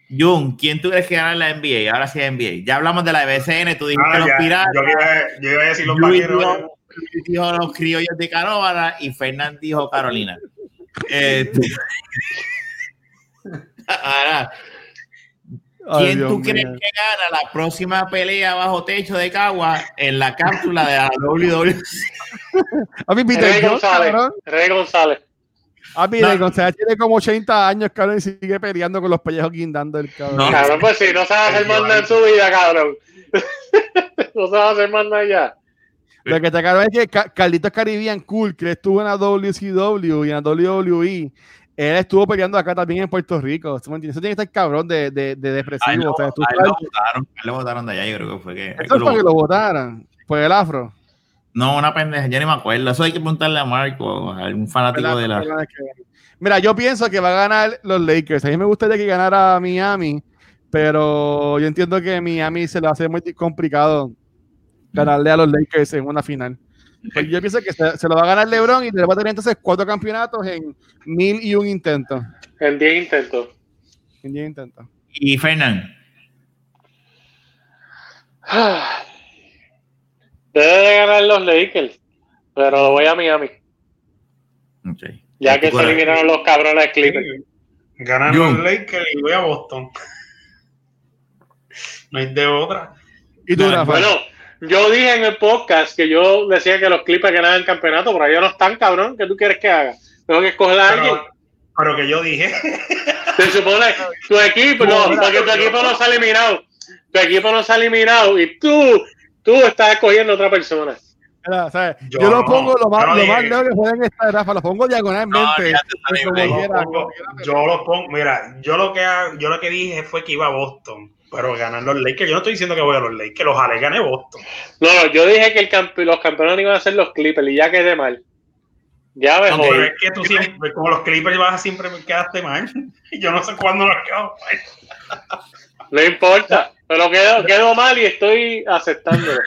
Jun, ¿quién tú crees que gana en la NBA? Ahora sí NBA. Ya hablamos de la BCN, tú dijiste Ah, los ya, piratas, yo, iba, yo iba a decir los Luis vaqueros. dijo, Luis dijo los criollos de Canóvara y Fernán dijo Carolina. Este, ahora, Ay, ¿quién Dios tú crees mío. que gana la próxima pelea bajo techo de Cagua en la cápsula de la? WWE? A mí, Peter Rey Jones, González. cabrón. Rey González. A mí, No. Rey González tiene como 80 años, cabrón, y sigue peleando con los pellejos guindando el cabrón. No. Cabrón, pues si no sabe hacer más nada en su vida, cabrón. no sabe hacer más nada ya. Lo que está cabrón es que Ca- Carlitos Caribbean Cool, que estuvo en la WCW y en la WWE, él estuvo peleando acá también en Puerto Rico. ¿sí me entiendes? Eso tiene que estar cabrón de, de, de depresivo. A él lo, o sea, tú lo votaron, lo votaron de allá, yo creo que fue que. Eso es para que lo votaran. Por el afro. No, una pendeja, yo ni me acuerdo. Eso hay que preguntarle a Marco, a algún fanático de la. Mira, yo pienso que va a ganar los Lakers. A mí me gustaría que ganara Miami, pero yo entiendo que Miami se le hacer muy complicado ganarle a los Lakers en una final. Pues yo pienso que se, se lo va a ganar LeBron y le va a tener entonces cuatro campeonatos en mil y un intentos. En 10 intentos. En diez intentos. Y Fernán. Debe de ganar los Lakers. Pero lo voy a Miami. Ya que se eliminaron los cabrones Clippers. Ganan los Lakers y voy a Boston. No hay de otra. ¿Y tú, Rafa? Bueno, yo dije en el podcast que yo decía que los Clippers ganaban el campeonato, pero ellos no están, cabrón. ¿Qué tú quieres que haga? Tengo que escoger a alguien. Pero, pero que yo dije. Se supone tu equipo, no, porque tu equipo no se ha eliminado. Tu equipo no se ha eliminado y tú, tú estás escogiendo a otra persona. Mira, ¿sabes? Yo, Yo lo no, pongo lo más, no lo más lejos que juegan esta Rafa, lo pongo diagonalmente. No. Yo lo pongo- mira, yo lo que yo lo que dije fue que iba a Boston, pero ganan los Lakers. Yo no estoy diciendo que voy a los Lakers, los jale, gané Boston. No, no, yo dije que el los campeones iban a ser los Clippers y ya quedé mal. Ya me jodí. Pero es que tú siempre, como los Clippers vas a siempre me quedaste mal. Y yo no sé cuándo nos quedamos mal. No importa, pero quedo, quedo mal y estoy aceptándolo.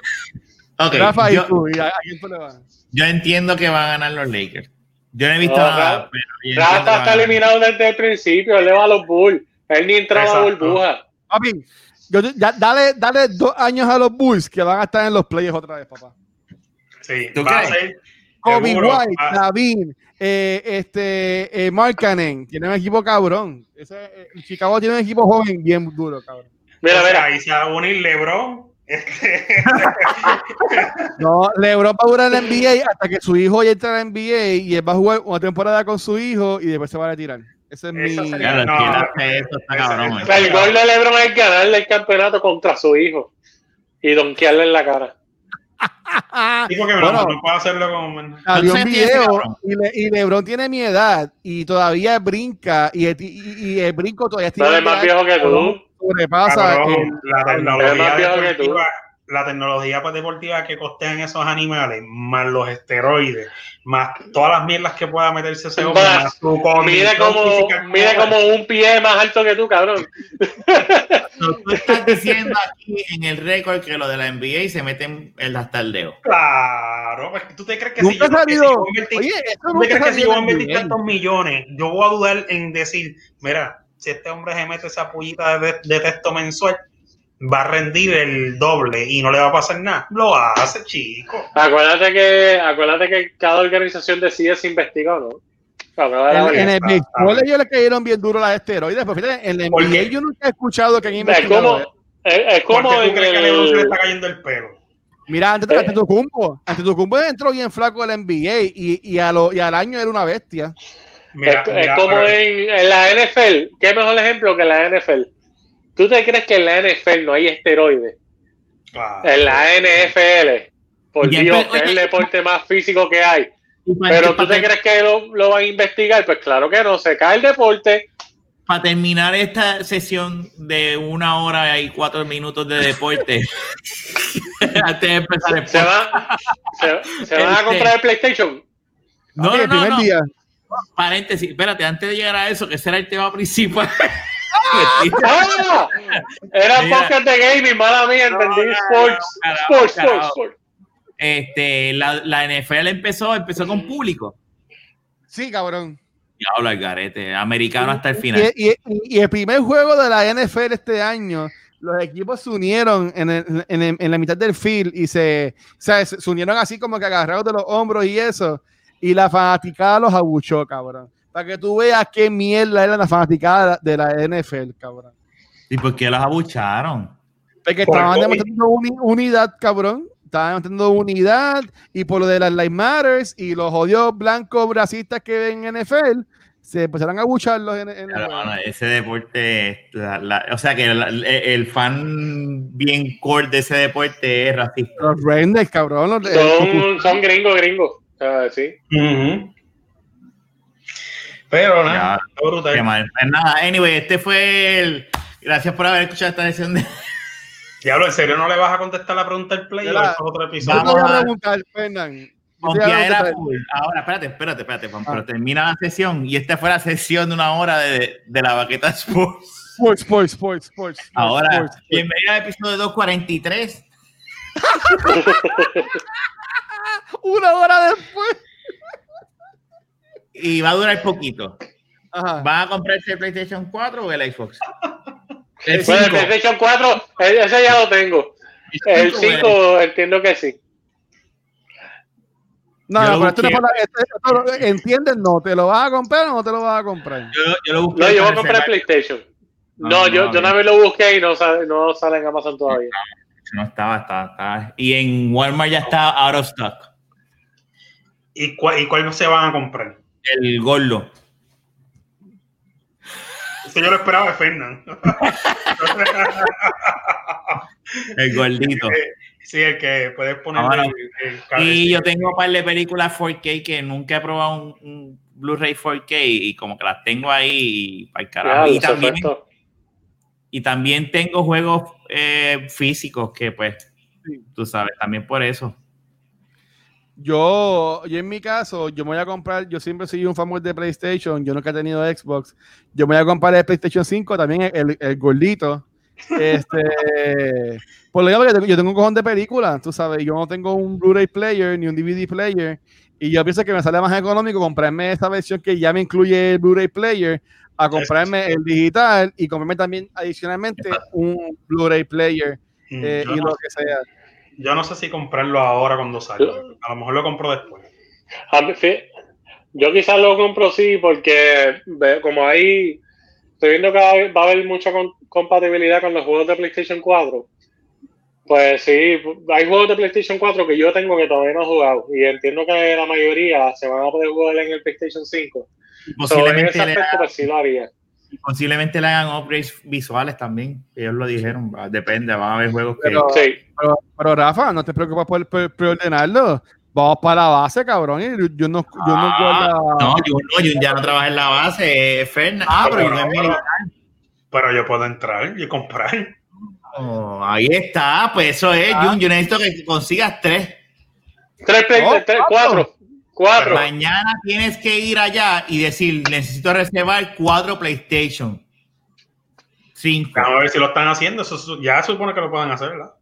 Ok, Rafa, yo, ¿y tú? ¿Y a, a quién tú le vas? yo entiendo que van a ganar los Lakers. Yo no he visto No, nada, Rafa- pero Rafa está eliminado desde el principio, él le va a los Bulls. Él ni entraba a Exacto. burbuja. Papi, yo, ya, dale, dale dos años a los Bulls que van a estar en los playoffs otra vez, papá. Sí, ¿Tú va a ser. Kobe seguro, White, va- Lavin, eh, este, eh, Markkanen, tiene un equipo cabrón. Ese, eh, Chicago tiene un equipo joven bien duro, cabrón. Mira, mira, ahí se va a unir LeBron. No, LeBron va a durar en la NBA hasta que su hijo ya entre a la NBA y él va a jugar una temporada con su hijo y después se va a retirar. Ese es mi. sería- Claro, No, ¿quién hace eso? Está ese- cabrón, ese- eh. el gol de LeBron es ganarle el campeonato contra su hijo y donkearle en la cara. sí, porque Bueno. no, hacerlo como. Un video y, Le- y LeBron tiene mi edad y todavía brinca y el, y, y el brinco todavía No es más viejo que tú. sobrepasa Cabrón, el- la Es tecnología más viejo que tú. La tecnología pues, deportiva que costean esos animales, más los esteroides, más todas las mierdas que pueda meterse ese hombre, Más, más su Mide como, mide como un pie más alto que tú, cabrón. No, tú estás diciendo aquí en el récord que lo de la NBA se meten el hasta el dedo. Claro, tú te crees que si yo, que si yo invertí- Oye, eso ¿Tú te nunca crees que si salió yo en invertí NBA. tantos millones, yo voy a dudar en decir, mira, si este hombre se mete esa pullita de, de texto mensual, va a rendir el doble y no le va a pasar nada? Lo hace, chico. Acuérdate que, acuérdate que cada organización decide si investiga o no. En, en el Ah, béisbol ah. ellos le cayeron bien duro las esteroides, pero fíjate, en ¿Por NBA yo nunca he escuchado que alguien es como, es, es como ¿Por qué tú en crees que le el, está cayendo el pelo? Mira, antes, Eh. ante tu cumpo, ante tu cumpo entró bien flaco de la NBA y, y, a lo, y al año era una bestia. Mira, es, como en, en la NFL. ¿Qué mejor ejemplo que la NFL? ¿Tú te crees que en la NFL no hay esteroides? Claro. En la NFL, por Dios, que es el deporte más físico que hay. Pero tú te crees que lo, lo van a investigar? Pues claro que no, se cae el deporte. para terminar esta sesión de una hora y cuatro minutos de deporte, antes de empezar el Se, va, se, se van a Este- comprar el PlayStation. No, no, no, primer no. día. Paréntesis, espérate, antes de llegar a eso, que ese era el tema principal. ¡Ah! Era Mira. podcast de gaming, mala mía, entendí No, no, sports, no, sports, sports, sports. Este, la, la NFL empezó, empezó con público. Sí, cabrón. Diablo, el garete, americano hasta el final. y- y- y el primer juego de la NFL este año, los equipos se unieron en, el- en el- en la mitad del field y se, o sea, se se unieron así como que agarrados de los hombros y eso. Y la fanaticada los abuchó, cabrón. Para que tú veas qué mierda era la fanaticada de la NFL, cabrón. ¿Y por qué los abucharon? Porque Por estaban demostrando uni- unidad, cabrón. Estaban demostrando unidad y por lo de las Life Matters y los odios blancos racistas que ven en NFL, se empezaron a abucharlos en, en el ese deporte, la- la- o sea que la- el, el fan bien core de ese deporte es racista. Los Renders, cabrón. Los, el- Son, son gringos, gringos. Ah, sí. Ujú. Pero nada, Ya. brutal. Qué mal. Pues nada, anyway, este fue el. Gracias por haber escuchado esta sesión de. Diablo, ¿en serio no le vas a contestar la pregunta al play? Mira, ¿O eso es otro episodio? Vamos a preguntar, Fernan. Yo te voy a Pompeadera preguntar- full. Ahora, espérate, espérate, espérate, Juan, Ah. pero termina la sesión y esta fue la sesión de una hora de, de la baqueta Sports. Sports, sports, sports, sports. Ahora, sports. bienvenido al episodio 243. Una hora después. Y va a durar poquito. Ajá. ¿Van a comprarse el PlayStation 4 o el Xbox? El Bueno, el 5. PlayStation 4, e- ese ya lo tengo. El 5 entiendo que sí. No, Yo no, pero esto no es busqué. para- esto- esto lo- ¿Entiendes? No. ¿Te lo vas a comprar o no te lo vas a comprar? Yo, yo lo busqué. No, yo voy a comprar el. PlayStation. No, No, no, yo, yo una vez lo busqué y no sale, no sale en Amazon todavía. No estaba, estaba, estaba. Y en Walmart ya está out of stock. ¿Y, cuál, ¿Y cuál se van a comprar? El gordo. Eso yo lo esperaba de Fernan. El gordito. sí, el que puedes poner Ah, bueno. el, el- Y yo tengo un par de películas 4K que nunca he probado un, un Blu-ray 4K y como que las tengo ahí y para el carajo. Y también, y también tengo juegos eh, físicos que pues, tú sabes, también por eso. Yo, yo en mi caso, yo me voy a comprar, yo siempre soy un famoso de PlayStation, yo nunca he tenido Xbox, yo me voy a comprar el PlayStation 5, también el, el, gordito. Este, por lo que yo tengo, yo tengo un cojón de películas, tú sabes, yo no tengo un Blu-ray player ni un DVD player, y yo pienso que me sale más económico comprarme esta versión que ya me incluye el Blu-ray player, a comprarme el digital y comprarme también adicionalmente un Blu-ray player Mm, eh, y lo que sea. Yo no sé si comprarlo ahora cuando salga. A lo mejor lo compro después. Yo quizás lo compro sí, porque ve- como ahí estoy viendo que va a haber- mucha compatibilidad con los juegos de PlayStation 4. Pues sí, hay juegos de PlayStation 4 que yo tengo que todavía no he jugado. Y entiendo que la mayoría se van a poder jugar en el PlayStation 5. Y So, en posiblemente, ese pues sí lo haría. Posiblemente le hagan upgrades visuales también. Ellos lo dijeron, va, depende, van a haber juegos que... Pero- Sí. Pero, pero, Rafa, no te preocupes por pre- preordenarlo. Vamos para la base, cabrón. y Yo no, yo no Ah, guardo- No, yo, no, yo ya no trabajo en la base, eh, Fernan. Ah, pero yo no es militar. Pero yo puedo entrar y comprar. Oh, ahí está, pues eso es, Ah. Jun. Yo necesito que consigas tres. Tres, play- Oh, tres- cuatro. cuatro. Cuatro. Mañana tienes que ir allá y decir, necesito reservar cuatro PlayStation. Cinco. Vamos a ver si lo están haciendo. Eso ya se supone que lo pueden hacer, ¿verdad?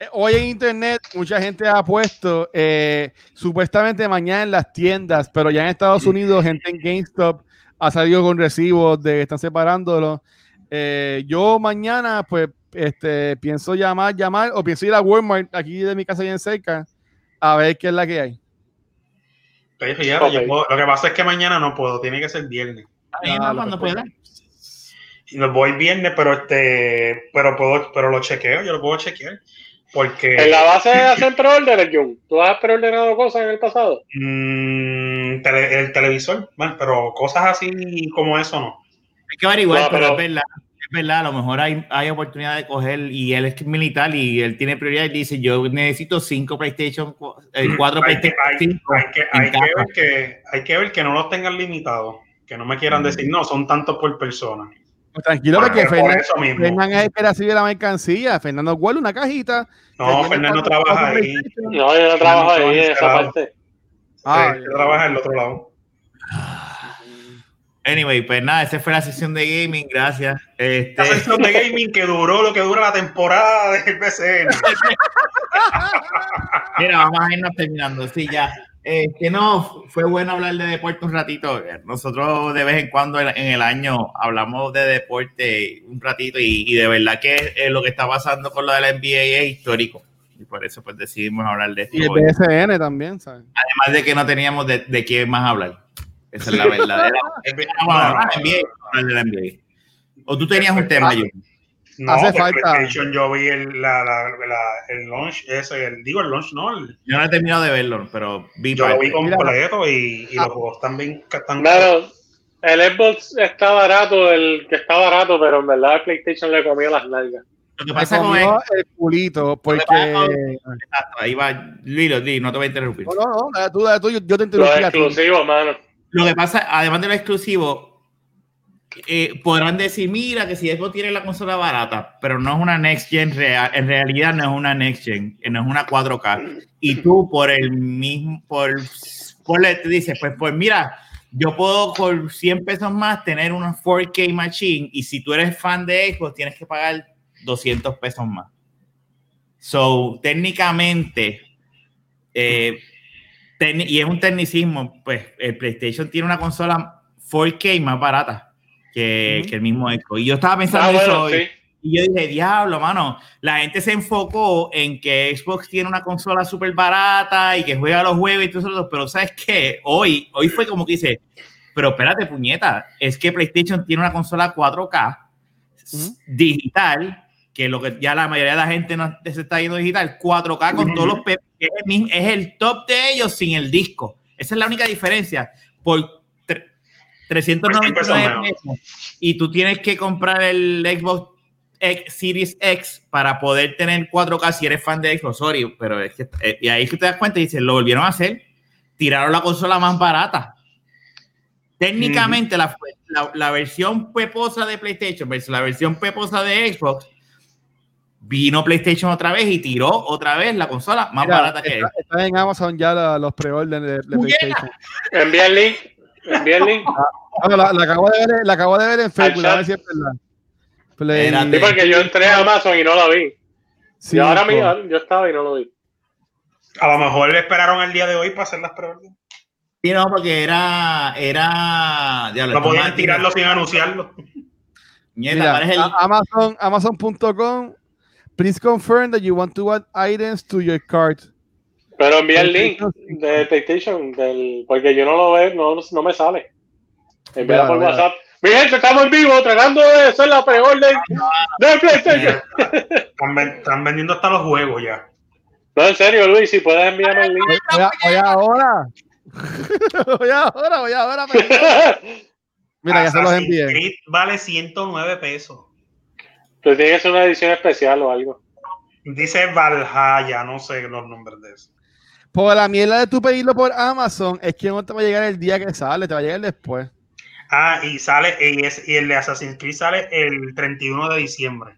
Eh, Hoy en internet mucha gente ha puesto eh, supuestamente mañana en las tiendas, pero ya en Estados Unidos gente en GameStop ha salido con recibos de que están separándolo. Eh, yo mañana pues este, pienso llamar, llamar o pienso ir a Walmart aquí de mi casa bien cerca a ver qué es la que hay. Yo puedo- lo que pasa es que mañana no puedo, tiene que ser viernes. Ah, ¿no? lo cuando pueda. Y lo voy viernes, pero este, pero puedo, pero lo chequeo, yo lo puedo chequear. Porque En la base de hacer preórdenes, Jun. ¿Tú has preordenado cosas en el pasado? mm, tele- el televisor, man, pero cosas así como eso no. Hay que averiguar, No, pero, pero- es verdad. Es verdad, a lo mejor hay, hay oportunidad de coger y él es militar y él tiene prioridad y dice, yo necesito cinco PlayStation, cu- eh, cuatro hay, que, PlayStation hay, 5 hay que, hay ver que hay que ver que no los tengan limitados, que no me quieran Mm. decir no, son tantos por persona. Pues tranquilo, Por- porque por Fernan-. Fernan es el que recibe la mercancía. Fernando guarda una cajita. No, Fernando trabaja ahí. No, yo no trabajo ahí en esa parte. Ah, Eh, trabaja en el otro lado. Anyway, pues nada, esa fue la sesión de gaming, gracias. Este, La sección de gaming que duró lo que dura la temporada del PCN. mira, vamos a irnos terminando, sí, ya. Eh, que no, fue bueno hablar de deporte un ratito. Nosotros de vez en cuando en, en el año hablamos de deporte un ratito y, y de verdad que eh, lo que está pasando con lo de la NBA es histórico. Y por eso pues decidimos hablar de esto. y el hoy. BSN también, ¿sabes? Además de que no teníamos de, de qué más hablar. Esa es la verdadera. Ah. O tú tenías un tema, yo. No, Hace falta. PlayStation yo vi el, la, la, la- el launch ese, el, digo el launch, no, el- Yo no he terminado de verlo, pero vi yo lo vi completo y, y los juegos también están Claro, el Xbox está barato, el que está barato, pero en verdad el PlayStation le comió las nalgas. Lo que pasa con esto, el culito porque... ahí va, Lilo, Lilo, no te voy a interrumpir. No, no, no, dale tú, dale tú, yo, yo te Los interrumpí ti. exclusivos, mano. Lo que pasa, además de lo exclusivo, eh, podrán decir, mira, que si Xbox tiene la consola barata, pero no es una next gen real, en realidad no es una next gen, no es una 4K. Y tú por el mismo, por, por le te dices, pues, pues mira, yo puedo por 100 pesos más tener una 4K machine y si tú eres fan de Xbox tienes que pagar 200 pesos más. So, técnicamente, eh, y es un tecnicismo, pues el PlayStation tiene una consola 4K más barata que, el mismo Xbox. Y yo estaba pensando Ah, eso bueno, sí. y yo dije, diablo, mano, la gente se enfocó en que Xbox tiene una consola súper barata y que juega los juegos y todo eso, pero ¿sabes qué? Hoy, hoy fue como que dice, pero espérate, puñeta, es que PlayStation tiene una consola 4K Ujú. digital, que lo que ya la mayoría de la gente no se está yendo digital, 4K con todos los que es el, mismo- es el top de ellos sin el disco. Esa es la única diferencia. Por tre- 399 menos. pesos y tú tienes que comprar el Xbox X, Series X para poder tener 4K si eres fan de Xbox, sorry, pero es que eh, y ahí es que te das cuenta y dices, lo volvieron a hacer, tiraron la consola más barata. Técnicamente la, la, la versión peposa de PlayStation versus la versión peposa de Xbox vino PlayStation otra vez y tiró otra vez la consola más Mira, barata que está, está en Amazon ya la- los pre-orders de, de. PlayStation. Envía el link. Envía el link. Ah, la, la acabo de ver, la acabo de ver en Facebook, a ver si es verdad. Play-. Sí, porque yo entré a Amazon y no la vi. Sí, y ahora mismo yo estaba y no lo vi. A lo mejor le esperaron el día de hoy para hacer las preórdenes. Sí, no, porque era, era, No podían tirarlo sin anunciarlo. Nieta, Mira, parece el- Amazon.com, please confirm that you want to add items to your cart. Pero envía el link de PlayStation, del, porque yo no lo veo, no, no me sale. Envía Mira, por mira. WhatsApp. Mi gente, estamos en vivo tratando de hacer la preorden de PlayStation. Están, ven- están vendiendo hasta los juegos ya. No, en serio, Luis, si puedes enviarme el link. Voy, a- voy ahora. voy ahora, voy ahora. Mira, ya se los envié. Creed vale 109 pesos. Pero tiene que ser una edición especial o algo. Dice Valhalla, no sé los nombres de eso. Por la mierda de tu pedirlo por Amazon, es que no te va a llegar el día que sale, te va a llegar después. Ah, y sale, y, es- y el de Assassin's Creed sale el 31 de diciembre.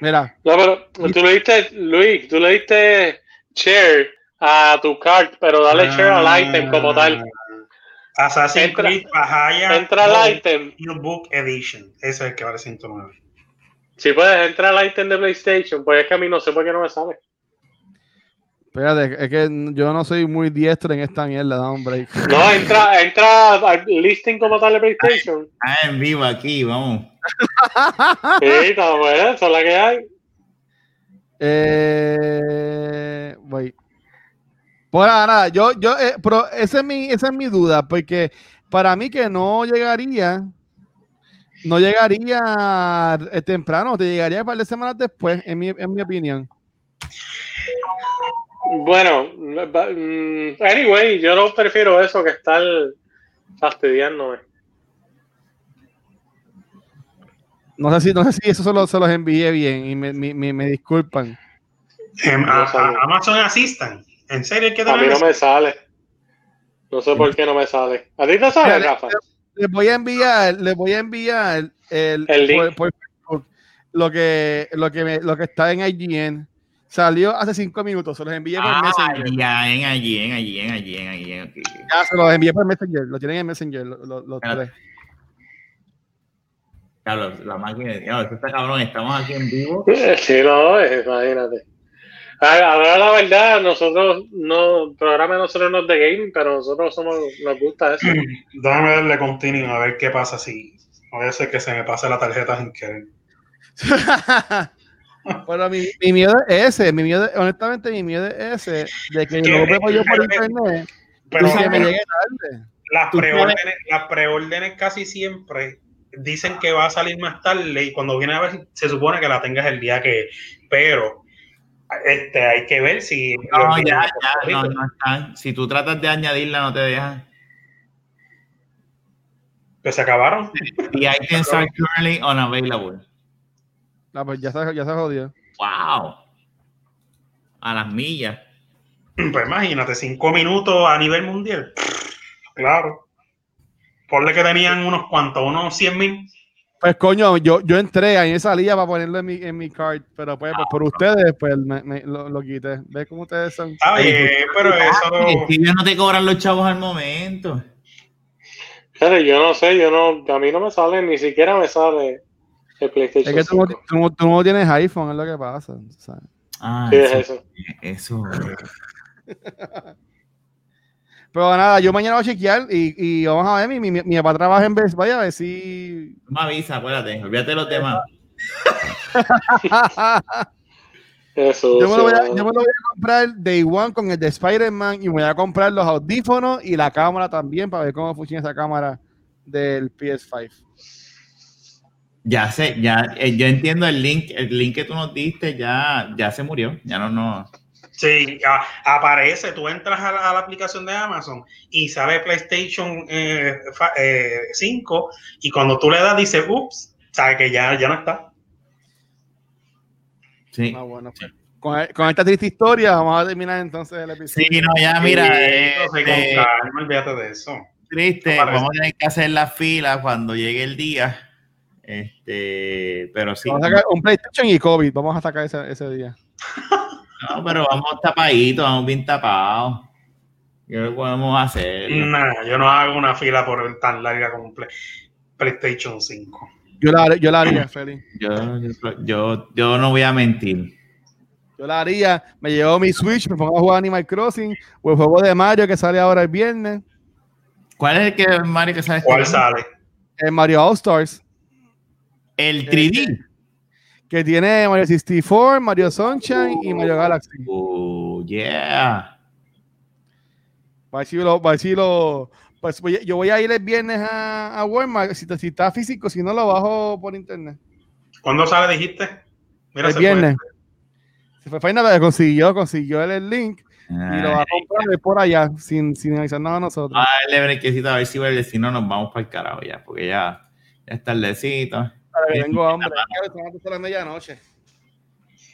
Mira, No, pero tú le diste, Luis, tú le diste share a tu card, pero dale share al item como tal. Assassin's Entra- Creed Valhalla Entra al item. New Book Edition. Ese es el que vale 109. Si puedes entrar al item de PlayStation, pues es que a mí no sé por qué no me sale. espérate, es que yo no soy muy diestro en esta mierda, da un break. No, entra, entra al listing como tal de PlayStation. Ah, en vivo aquí, vamos. Sí, está bueno, esa es la que hay. Eh, voy. Pues nada, nada, yo, yo, eh, pero esa es mi, esa es mi duda, porque para mí que no llegaría, no llegaría eh, temprano, te llegaría un par de semanas después, en mi, en mi opinión. Bueno, mm, anyway, yo no prefiero eso que estar fastidiándome. No sé si, no sé si eso se los, se los envié bien y me, me, me- me disculpan. Em, Amazon Assistant. ¿En serio hay que A mí no me sale. No sé por qué no me sale. ¿A ti te sale, Rafa? Les voy a enviar, les voy a enviar el, El link. por, por Facebook lo que, lo que me- lo que está en IGN. Salió hace cinco minutos, se los envié por Ah, Messenger. ya, en allí, en allí, en allí, en allí. Ya se los envié por Messenger, lo tienen en Messenger, lo- lo- los Espérate. tres. Claro, la máquina de diablo, esto está cabrón, estamos aquí en vivo. Sí, no, imagínate. A- Ahora la verdad, nosotros no, el programa de nosotros no es de gaming, pero nosotros somos, nos gusta eso. Déjame darle continuo a ver qué pasa si. A veces que se me pase la tarjeta sin querer. Pero mi, mi miedo es ese, mi miedo, honestamente, mi miedo es ese, de que lo veo yo por internet Pero y que me pero llegue tarde. las, preórdenes, las preórdenes casi siempre dicen que va a salir más tarde y cuando viene a ver se supone que la tengas el día que. Pero este, hay que ver si. No, ya, ya, no, no están. Si tú tratas de añadirla, no te dejan. Que se acabaron. The items are currently unavailable. No, pues ya se, ya se jodió. Wow. A las millas. Pues imagínate, cinco minutos a nivel mundial. Claro. Ponle que tenían unos cuantos, unos 100 mil. Pues coño, yo, yo entré ahí en esa liga para ponerlo en mi, en mi card, pero pues, pues, por ustedes pues me, me- lo, lo quité. ¿Ves cómo ustedes son? Oye, pero eso. Es que ellos no te cobran los chavos al momento. Pero yo no sé, yo no, a mí no me sale, ni siquiera me sale el Es PlayStation que tú no, 5. tú no- tú no tienes iPhone, es lo que pasa. ¿sabes? Ah, Sí, es eso, eso. Pero nada, yo mañana voy a chequear y, y vamos a ver, mi, mi, mi, papá trabaja en Best Buy a ver si... Me avisa, acuérdate. Olvídate de los demás. Eso, yo, me lo voy a, yo me lo voy a comprar Day One con el de Spider-Man y me voy a comprar los audífonos y la cámara también para ver cómo funciona esa cámara del PS5. Ya sé, ya, eh, yo entiendo el link, el link que tú nos diste ya, ya se murió. Ya no, no. Sí, a- aparece, tú entras a la, a la aplicación de Amazon y sale PlayStation eh, fa- eh, 5 y cuando tú le das dice, ups, sabe que ya, ya no está. Sí. Ah, bueno, pues, con, con esta triste historia vamos a terminar entonces el episodio. Sí, no, ya mira, Sí, eh, no eh, olvídate de eso. triste, no vamos a tener que hacer la fila cuando llegue el día. Este, pero sí. Vamos a sacar un PlayStation y COVID, vamos a sacar ese, ese día. No, pero vamos tapaditos, vamos bien tapados. ¿Qué podemos hacer? Nah, yo no hago una fila por tan larga como un Play- PlayStation 5. Yo la, yo la haría, Feli. Yo, yo, yo no voy a mentir. Yo la haría, me llevo mi Switch, me pongo a jugar Animal Crossing o el juego de Mario que sale ahora el viernes, ¿Cuál es el que Mario que sale? este ¿Cuál sale? el Mario All Stars, El 3D. Que tiene Mario 64, Mario Sunshine y Mario Galaxy. Oh, yeah. Para ver si lo, para ver si lo- pues voy- yo voy a ir el viernes a, a Walmart, si, está- si está físico, si no lo bajo por internet. ¿Cuándo sale, dijiste? Mira, el se viernes. Se fue Final, consiguió, consiguió el, el link y lo va a comprar por allá, sin, sin avisarnos a nosotros. a darle brequecito a ver si vuelve, si no nos vamos para el carajo ya, porque ya, ya es tardecito. Que tengo hambre. De la medianoche.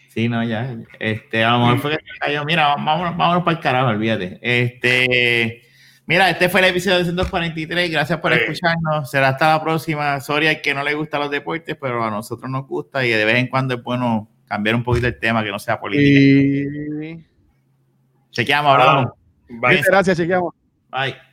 Sí, no, ya. Este, a lo mejor fue que se cayó. Mira, vámonos, vámonos para el carajo, olvídate. Este, mira, este fue el episodio 243. Gracias por Sí. escucharnos. Será hasta la próxima. Sorry al que no le gustan los deportes, pero a nosotros nos gusta y de vez en cuando es bueno cambiar un poquito el tema, que no sea política. Chequeamos, hablamos. Bye. Gracias, chequeamos. Bye.